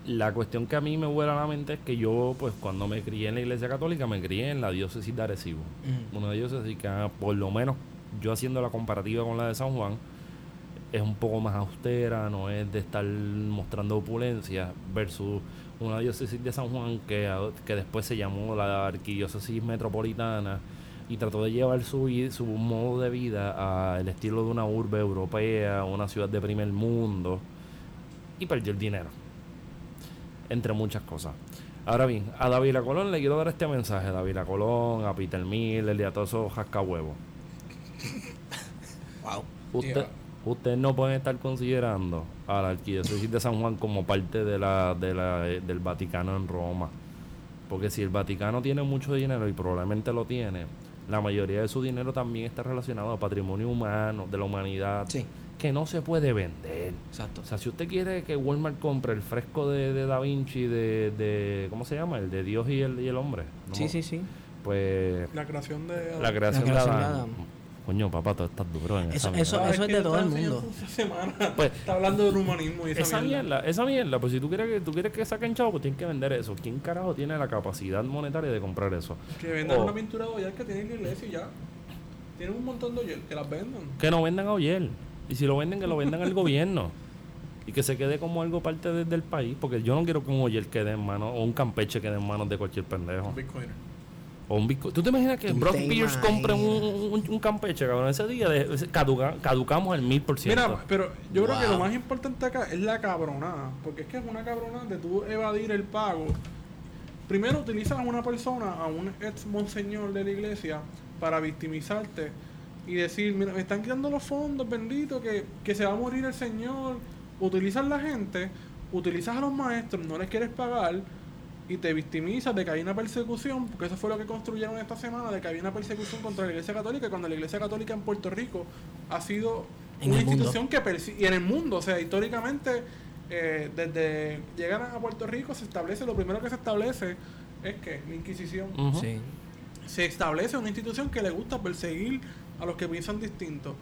la cuestión que a mí me vuela a la mente es que yo, pues, cuando me crié en la iglesia católica, me crié en la diócesis de Arecibo. Una diócesis que, ah, por lo menos, yo haciendo la comparativa con la de San Juan, es un poco más austera, no es de estar mostrando opulencia, versus una diócesis de San Juan que, que después se llamó la arquidiócesis metropolitana y trató de llevar su, su modo de vida al estilo de una urbe europea, una ciudad de primer mundo, y perdió el dinero, entre muchas cosas. Ahora bien, a David Colón le quiero dar este mensaje, a David Colón, a Peter Miller y a todos esos jascahuevos. Wow. Usted, Yeah. Ustedes no pueden estar considerando a la arquidiócesis de San Juan como parte de la, de la, del Vaticano en Roma. Porque si el Vaticano tiene mucho dinero y probablemente lo tiene, la mayoría de su dinero también está relacionado a patrimonio humano, de la humanidad, Sí, que no se puede vender. exacto. O sea, si usted quiere que Walmart compre el fresco de, de Da Vinci, de, de, ¿cómo se llama? El de Dios y el, y el hombre. ¿no? Sí, sí, sí. Pues La creación de. la creación, La creación de. Adán. Coño, papá, tú estás duro en Eso- esa eso-. Ah, es de todo el mundo. semana Pues, está hablando del humanismo y esa, Esa mierda. mierda, esa mierda, pues si tú quieres que tú quieres que saquen chavo, pues tienen que vender eso. ¿Quién carajo tiene la capacidad monetaria de comprar eso? Que vendan O una pintura de Oyer que tiene en la iglesia y ya. Tienen un montón de Oyer, que las vendan. que no vendan a Oyer. Y si lo venden, que lo vendan al gobierno. Y que se quede como algo parte de- del país. Porque yo no quiero que un Oyer quede en manos, o un Campeche quede en manos de cualquier pendejo. Bitcoiner. O un Bitcoin. ¿Tú te imaginas que ¿Tú Brock Pierce compre un, un- un Campeche, cabrón? Ese día de- ese- caduca- caducamos al mil por ciento. Mira, pero yo creo que lo más importante acá es la cabronada. Porque es que es una cabronada de tú evadir el pago. Primero utilizas a una persona, a un ex monseñor de la iglesia, para victimizarte y decir, mira, me están quitando los fondos, bendito, que, que se va a morir el señor. Utilizas la gente, utilizas a los maestros, no les quieres pagar y te victimizas de que hay una persecución, porque eso fue lo que construyeron esta semana, de que había una persecución contra la Iglesia Católica, cuando la Iglesia Católica en Puerto Rico ha sido una mundo. institución que persi- y en el mundo, o sea, históricamente, eh, desde llegan a Puerto Rico se establece, lo primero que se establece es que la Inquisición. Sí. se establece una institución que le gusta perseguir a los que piensan distinto.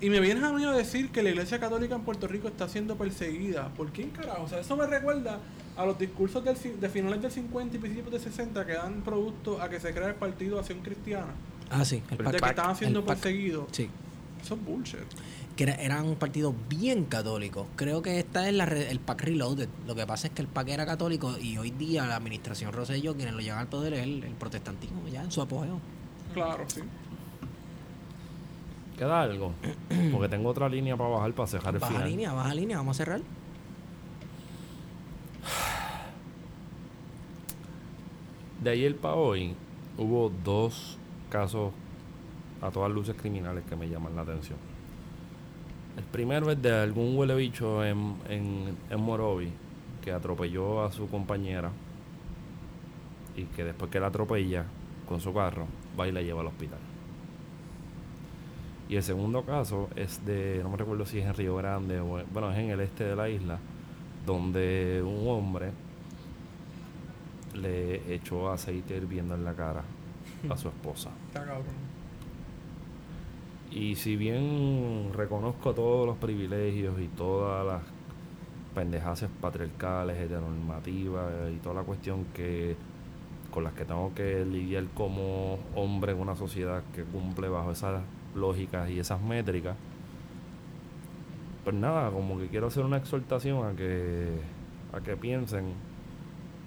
Y me vienes a mí a decir que la Iglesia Católica en Puerto Rico está siendo perseguida. ¿Por quién carajo? O sea, eso me recuerda a los discursos del, de finales del 50 y principios del 60 que dan producto a que se crea el Partido Acción Cristiana. Ah, sí. El De PAC. que estaban siendo perseguidos. Sí. Eso es bullshit. Que era, eran un partido bien católico. Creo que esta es la re- el PAC Reloaded. Lo que pasa es que el PAC era católico y hoy día la administración Rosselló, quienes lo llevan al poder, es el, el protestantismo, ya en su apogeo. Claro, sí. Queda algo. Porque tengo otra línea para bajar para cerrar el Baja final. línea, baja línea, vamos a cerrar. De ayer para hoy hubo dos casos a todas luces criminales que me llaman la atención. El primero es de algún huele bicho en, en, en Morovi que atropelló a su compañera y que después que la atropella con su carro, va y la lleva al hospital. Y el segundo caso es de, no me recuerdo si es en Río Grande o, bueno, es en el este de la isla, donde un hombre le echó aceite hirviendo en la cara a su esposa. Y si bien reconozco todos los privilegios y todas las pendejaces patriarcales, heteronormativas y toda la cuestión que con las que tengo que lidiar como hombre en una sociedad que cumple bajo esas lógicas y esas métricas, pues nada, como que quiero hacer una exhortación a que a que piensen.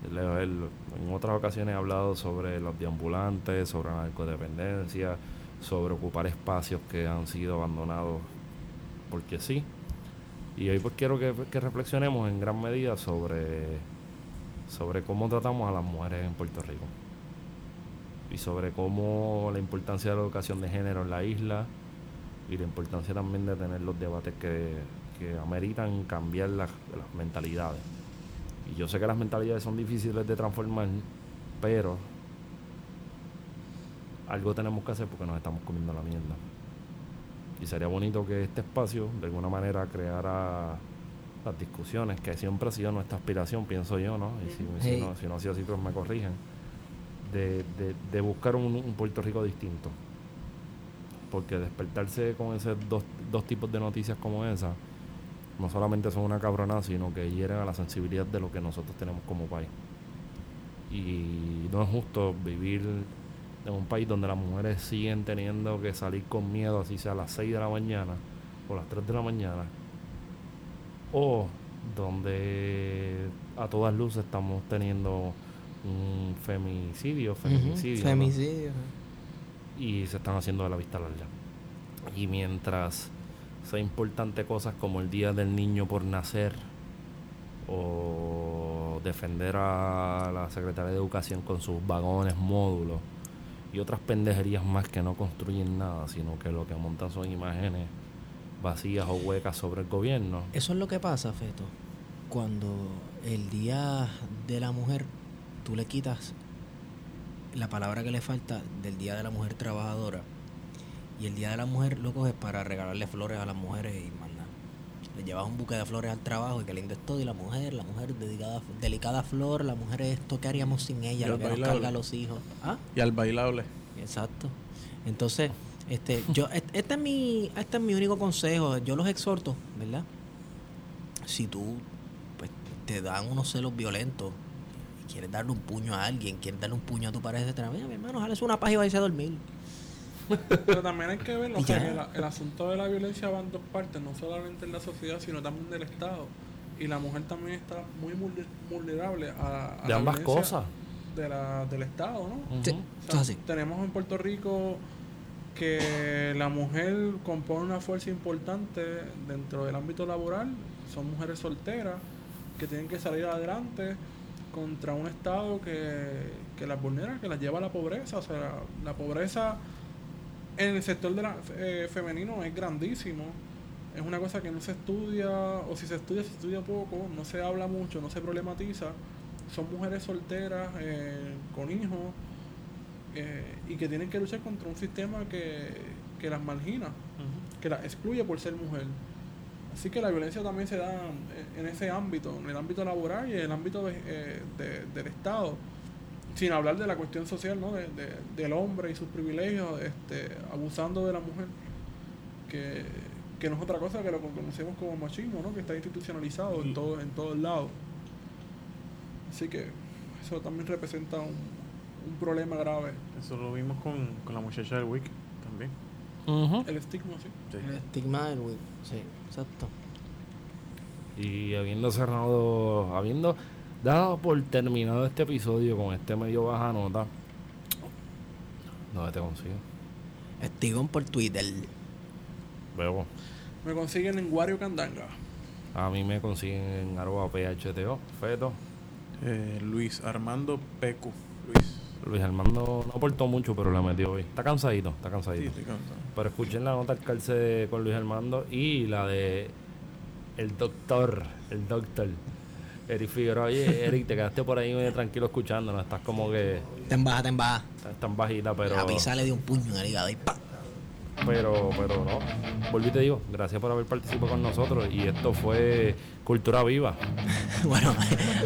En otras ocasiones he hablado sobre los deambulantes, sobre la narcodependencia, sobre ocupar espacios que han sido abandonados porque sí. Y hoy pues quiero que, que reflexionemos en gran medida sobre, sobre cómo tratamos a las mujeres en Puerto Rico. Y sobre cómo la importancia de la educación de género en la isla y la importancia también de tener los debates que, que ameritan cambiar las, las mentalidades. Y yo sé que las mentalidades son difíciles de transformar, pero algo tenemos que hacer porque nos estamos comiendo la mierda. Y sería bonito que este espacio, de alguna manera, creara las discusiones, que siempre ha sido nuestra aspiración, pienso yo, ¿no? Y si, no, si no ha sido así, pues me corrigen. De, de, buscar un, Puerto Rico distinto. Porque despertarse con esos dos, dos tipos de noticias como esa, no solamente son una cabronada, sino que hieren a la sensibilidad de lo que nosotros tenemos como país. Y no es justo vivir en un país donde las mujeres siguen teniendo que salir con miedo, así sea a las 6 de la mañana o las 3 de la mañana, o donde a todas luces estamos teniendo un femicidio, feminicidio, Ujú, ¿no? Femicidio. y se están haciendo de la vista larga. Y mientras sea importante cosas como el Día del Niño por Nacer o defender a la Secretaría de Educación con sus vagones, módulos y otras pendejerías más que no construyen nada, sino que lo que montan son imágenes vacías o huecas sobre el gobierno. Eso es lo que pasa, Feto. Cuando el día de la mujer, tú le quitas la palabra que le falta del día de la mujer trabajadora. Y el día de la mujer lo coges para regalarle flores a las mujeres y manda. Le llevas un buque de flores al trabajo y que lindo es todo. Y la mujer, la mujer dedicada, delicada flor, la mujer es esto, ¿qué haríamos sin ella? Lo que nos carga a los hijos. ¿Ah? Y al bailable. Exacto. Entonces, este, yo, et- este es mi, este es mi único consejo. Yo los exhorto, ¿verdad? Si tú, pues, te dan unos celos violentos quieres darle un puño a alguien, quieres darle un puño a tu pareja, etcétera, mira, mi hermano, jales una paja y vayas a dormir. Pero también hay que o sea, que el, el asunto de la violencia va en dos partes, no solamente en la sociedad, sino también del Estado. Y la mujer también está muy vulner- vulnerable a, a De la ambas cosas. De la, del Estado, ¿no? Ujú. Sí, O sea. Tenemos en Puerto Rico que la mujer compone una fuerza importante dentro del ámbito laboral. Son mujeres solteras que tienen que salir adelante contra un Estado que, que las vulnera, que las lleva a la pobreza. O sea, la, la pobreza en el sector de la, eh, femenino es grandísimo. Es una cosa que no se estudia, o si se estudia, se estudia poco, no se habla mucho, no se problematiza. Son mujeres solteras, eh, con hijos, eh, y que tienen que luchar contra un sistema que, que las margina, que las excluye por ser mujer. Así que la violencia también se da en- ese ámbito, en el ámbito laboral y en el ámbito de- eh, de- del Estado. Sin hablar de la cuestión social, ¿no? De- de- del hombre y sus privilegios, este, abusando de la mujer, que, que no es otra cosa que lo que conocemos como machismo, ¿no? Que está institucionalizado en, todo, en todos lados. Así que eso también representa un, un problema grave. Eso lo vimos con, con la muchacha del Wiki también. El estigma, sí. El estigma del güey. Sí, exacto. Y habiendo cerrado, habiendo dado por terminado este episodio con este medio baja nota, ¿dónde te consigo? Estigón por Twitter. Luego, Me consiguen en Wario Candanga. a mí me consiguen en arroba PHTO, Feto. Eh, Luis Armando Pecu. Luis. Luis Armando no aportó mucho, pero le metió hoy. Está cansadito, está Sí, cansadito. estoy cansado. Pero escuchen la nota al calce con Luis Armando y la de el doctor, el doctor Eric Figueroa, oye, Eric, te quedaste por ahí medio tranquilo escuchando, no estás como que Te embaja, te embaja. estás tan bajita, pero La pizza le dio un puño en el hígado y ¡pa! Pero pero no. Volví y te digo, gracias por haber participado con nosotros y esto fue Cultura Viva. Bueno,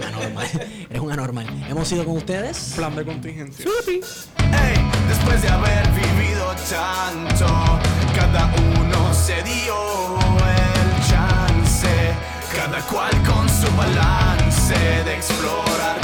anormal. Eres un anormal. Hemos ido con ustedes. Plan de contingencia. Ey, después de haber vivido tanto, cada uno se dio el chance, cada cual con su balance de explorar